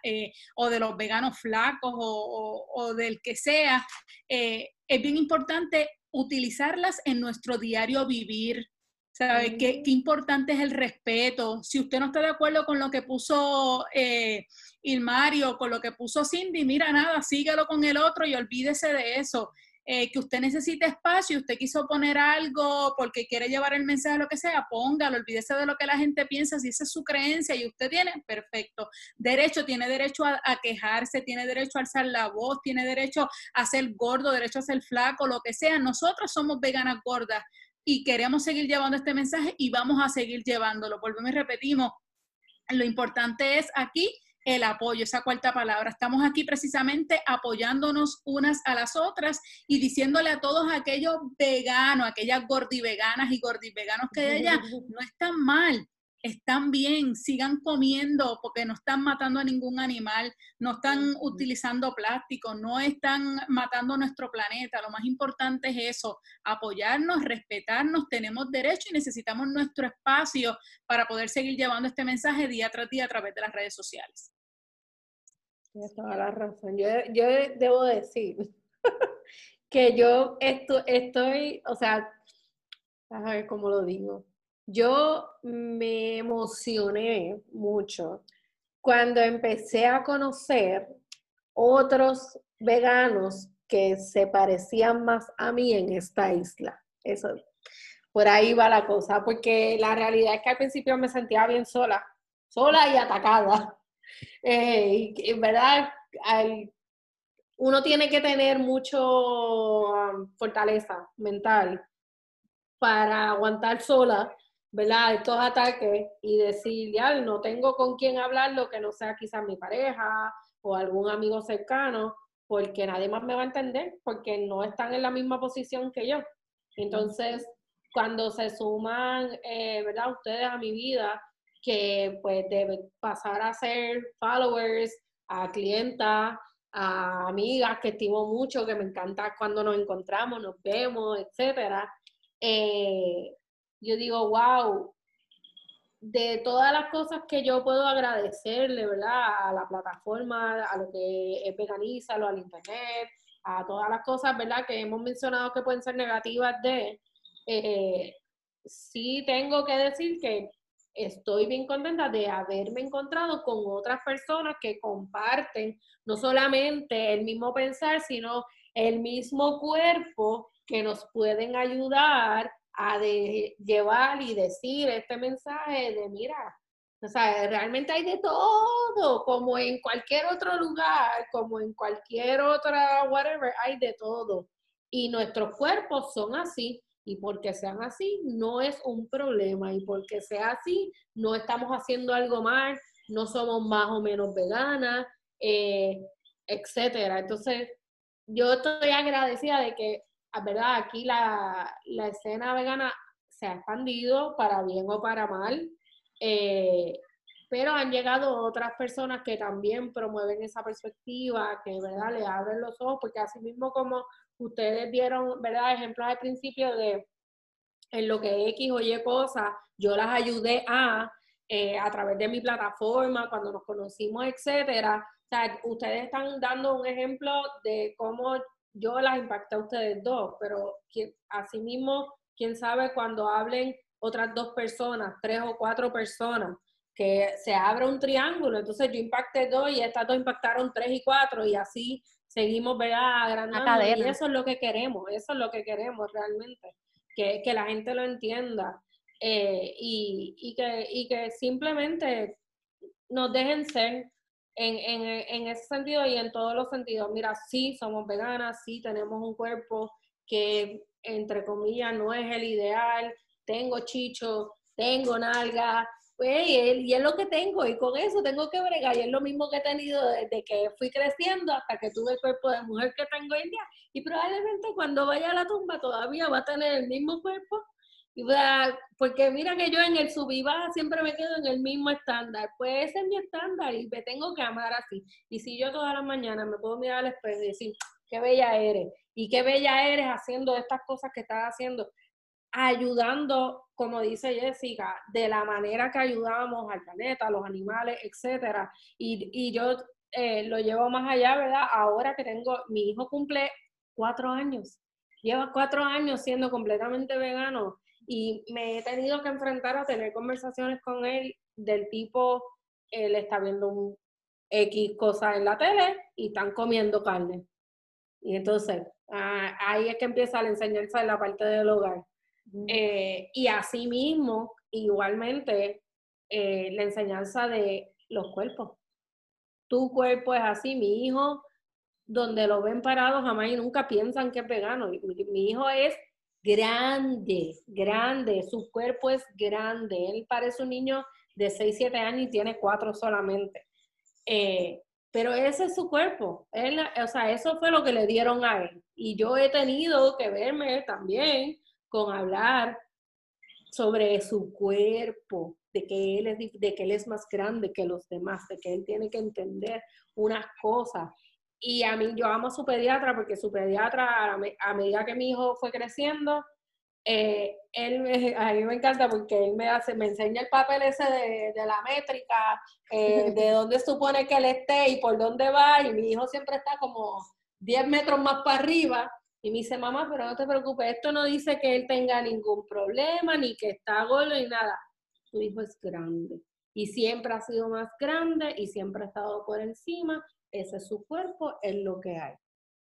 o de los veganos flacos o, o del que sea, es bien importante utilizarlas en nuestro diario vivir, ¿Sabe? ¿Qué, qué, importante es el respeto. Si usted no está de acuerdo con lo que puso eh, Ilmario, con lo que puso Cindy, mira nada, síguelo con el otro y olvídese de eso. Eh, que usted necesita espacio, usted quiso poner algo porque quiere llevar el mensaje, lo que sea, póngalo, olvídese de lo que la gente piensa, si esa es su creencia y usted tiene, perfecto. Derecho, tiene derecho a, a quejarse, tiene derecho a alzar la voz, tiene derecho a ser gordo, derecho a ser flaco, lo que sea. Nosotros somos veganas gordas, y queremos seguir llevando este mensaje y vamos a seguir llevándolo. Volvemos y repetimos, lo importante es aquí el apoyo, esa cuarta palabra. Estamos aquí precisamente apoyándonos unas a las otras y diciéndole a todos aquellos veganos, aquellas gordiveganas y gordiveganos que hay allá, no están mal están bien, sigan comiendo porque no están matando a ningún animal, no están utilizando plástico, no están matando nuestro planeta. Lo más importante es eso, apoyarnos, respetarnos, tenemos derecho y necesitamos nuestro espacio para poder seguir llevando este mensaje día tras día a través de las redes sociales. Tienes toda la razón. Yo, yo debo decir que yo estoy, o sea, a ver cómo lo digo yo me emocioné mucho cuando empecé a conocer otros veganos que se parecían más a mí en esta isla. Eso, por ahí va la cosa, porque la realidad es que al principio me sentía bien sola, sola y atacada. Eh, y en verdad, uno tiene que tener mucho um, fortaleza mental para aguantar sola ¿verdad? Estos ataques y decir, ya, no tengo con quién hablar lo que no sea quizás mi pareja o algún amigo cercano, porque nadie más me va a entender, porque no están en la misma posición que yo. Entonces, cuando se suman, eh, ¿verdad? Ustedes a mi vida, que pues debe pasar a ser followers, a clientas, a amigas que estimo mucho, que me encanta cuando nos encontramos, nos vemos, etcétera. Eh, yo digo, wow, de todas las cosas que yo puedo agradecerle, ¿verdad? A la plataforma, a lo que es veganiza, al internet, a todas las cosas, ¿verdad? Que hemos mencionado que pueden ser negativas de, eh, sí tengo que decir que estoy bien contenta de haberme encontrado con otras personas que comparten no solamente el mismo pensar, sino el mismo cuerpo que nos pueden ayudar a llevar y decir este mensaje de, mira, o sea, realmente hay de todo, como en cualquier otro lugar, como en cualquier otra, whatever, hay de todo. Y nuestros cuerpos son así. Y porque sean así, no es un problema. Y porque sea así, no estamos haciendo algo mal, no somos más o menos veganas, eh, etcétera. Entonces, yo estoy agradecida de que, verdad, aquí la, la escena vegana se ha expandido para bien o para mal. Eh, pero han llegado otras personas que también promueven esa perspectiva, que verdad le abren los ojos, porque así mismo como ustedes dieron, ¿verdad? Ejemplos al principio de en lo que X o Y cosas, yo las ayudé a, eh, a través de mi plataforma, cuando nos conocimos, etcétera. O sea, ustedes están dando un ejemplo de cómo yo las impacté a ustedes dos, pero asimismo, quién sabe cuando hablen otras dos personas, tres o cuatro personas, que se abra un triángulo, entonces yo impacté dos y estas dos impactaron tres y cuatro y así seguimos, ¿verdad? Agrandando. Y eso es lo que queremos, eso es lo que queremos realmente, que, la gente lo entienda eh, y, que, y que simplemente nos dejen ser en, en, en, ese sentido y en todos los sentidos. Mira, sí, somos veganas, sí, tenemos un cuerpo que, entre comillas, no es el ideal, tengo chicho, tengo nalga, pues, y es lo que tengo y con eso tengo que bregar y es lo mismo que he tenido desde que fui creciendo hasta que tuve el cuerpo de mujer que tengo hoy día y probablemente cuando vaya a la tumba todavía va a tener el mismo cuerpo porque mira que yo en el subiva siempre me quedo en el mismo estándar, pues ese es mi estándar y me tengo que amar así. Y si yo todas las mañanas me puedo mirar al espejo y decir, qué bella eres, y qué bella eres haciendo estas cosas que estás haciendo, ayudando, como dice Jessica, de la manera que ayudamos al planeta, a los animales, etcétera. Y, yo eh, lo llevo más allá, ¿verdad? Ahora que tengo, mi hijo cumple cuatro años, lleva cuatro años siendo completamente vegano y me he tenido que enfrentar a tener conversaciones con él del tipo, él está viendo un X cosa en la tele y están comiendo carne. Y entonces, ah, ahí es que empieza la enseñanza en la parte del hogar. Eh, y asimismo, igualmente, eh, la enseñanza de los cuerpos. Tu cuerpo es así, mi hijo, donde lo ven parado, jamás y nunca piensan que es vegano. Mi, hijo es grande, grande, su cuerpo es grande. Él parece un niño de 6, 7 años y tiene 4 solamente. Eh, pero ese es su cuerpo. Él, o sea, eso fue lo que le dieron a él. Y yo he tenido que verme también con hablar sobre su cuerpo, de que, él es, de que él es más grande que los demás, de que él tiene que entender unas cosas. Y a mí, yo amo a su pediatra porque su pediatra, a, medida que mi hijo fue creciendo, eh, él a mí me encanta porque él me hace, me enseña el papel ese de, la métrica, eh, de dónde supone que él esté y por dónde va, y mi hijo siempre está como 10 metros más para arriba, y me dice, mamá, pero no te preocupes, esto no dice que él tenga ningún problema, ni que está gordo, ni nada. Tu hijo es grande. Y siempre ha sido más grande y siempre ha estado por encima. Ese es su cuerpo, es lo que hay.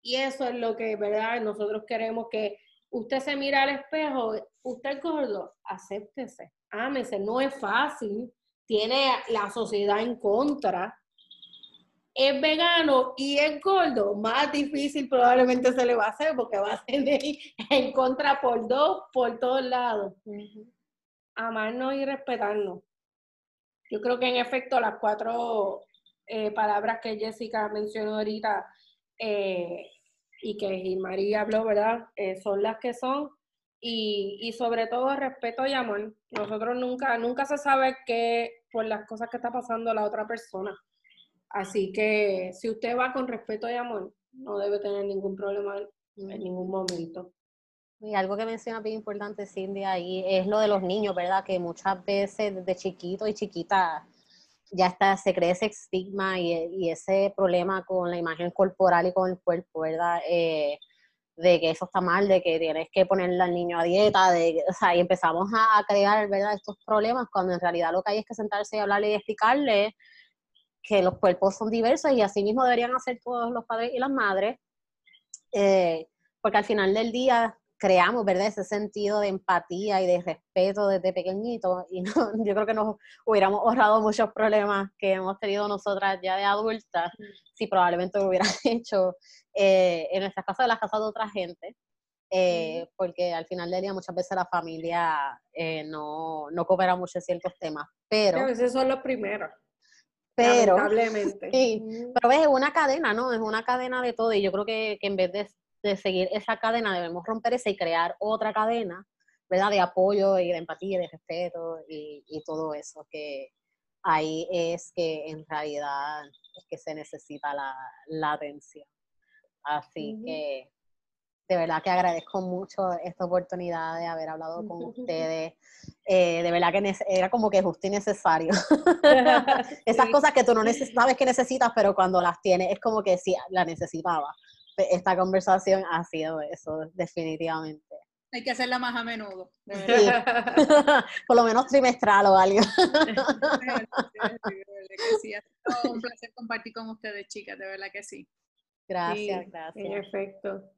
Y eso es lo que, ¿verdad? Nosotros queremos que usted se mira al espejo, usted es gordo, acéptese, ámese. No es fácil, tiene la sociedad en contra, es vegano y es gordo, más difícil probablemente se le va a hacer porque va a tener en contra por dos, por todos lados. Amarnos y respetarnos. Yo creo que en efecto las cuatro eh, palabras que Jessica mencionó ahorita eh, y que María habló, ¿verdad? Eh, son las que son. Y, y, sobre todo respeto y amor. Nosotros nunca, nunca se sabe que por las cosas que está pasando la otra persona Así que si usted va con respeto y amor, no debe tener ningún problema en ningún momento. Y algo que menciona bien importante, Cindy, ahí es lo de los niños, ¿verdad? Que muchas veces desde chiquito y chiquita ya está, se cree ese estigma y, ese problema con la imagen corporal y con el cuerpo, ¿verdad? Eh, de que eso está mal, de que tienes que ponerle al niño a dieta, o sea, y empezamos a, crear, ¿verdad?, estos problemas cuando en realidad lo que hay es que sentarse y hablarle y explicarle que los cuerpos son diversos y así mismo deberían hacer todos los padres y las madres, eh, porque al final del día creamos, ¿verdad?, ese sentido de empatía y de respeto desde pequeñito y yo creo que nos hubiéramos ahorrado muchos problemas que hemos tenido nosotras ya de adultas si probablemente lo hubieran hecho eh, en nuestras casas, en las casas de otra gente, eh, porque al final del día muchas veces la familia eh, no, no, coopera mucho en ciertos temas, pero... A veces son los primeros. Pero, lamentablemente. Sí, pero ves, es una cadena, ¿no? Es una cadena de todo y yo creo que, que en vez de de seguir esa cadena, debemos romper esa y crear otra cadena, ¿verdad? De apoyo y de empatía, de respeto y, todo eso, que ahí es que en realidad es que se necesita la, atención. Así que de verdad que agradezco mucho esta oportunidad de haber hablado con ustedes. Eh, de verdad que era como que justo y necesario. Esas cosas que tú no sabes que necesitas, pero cuando las tienes es como que sí, la necesitaba esta conversación ha sido eso, definitivamente. Hay que hacerla más a menudo. Por lo menos trimestral o algo. sí, un placer compartir con ustedes, chicas, de verdad que sí. Gracias, gracias. En efecto.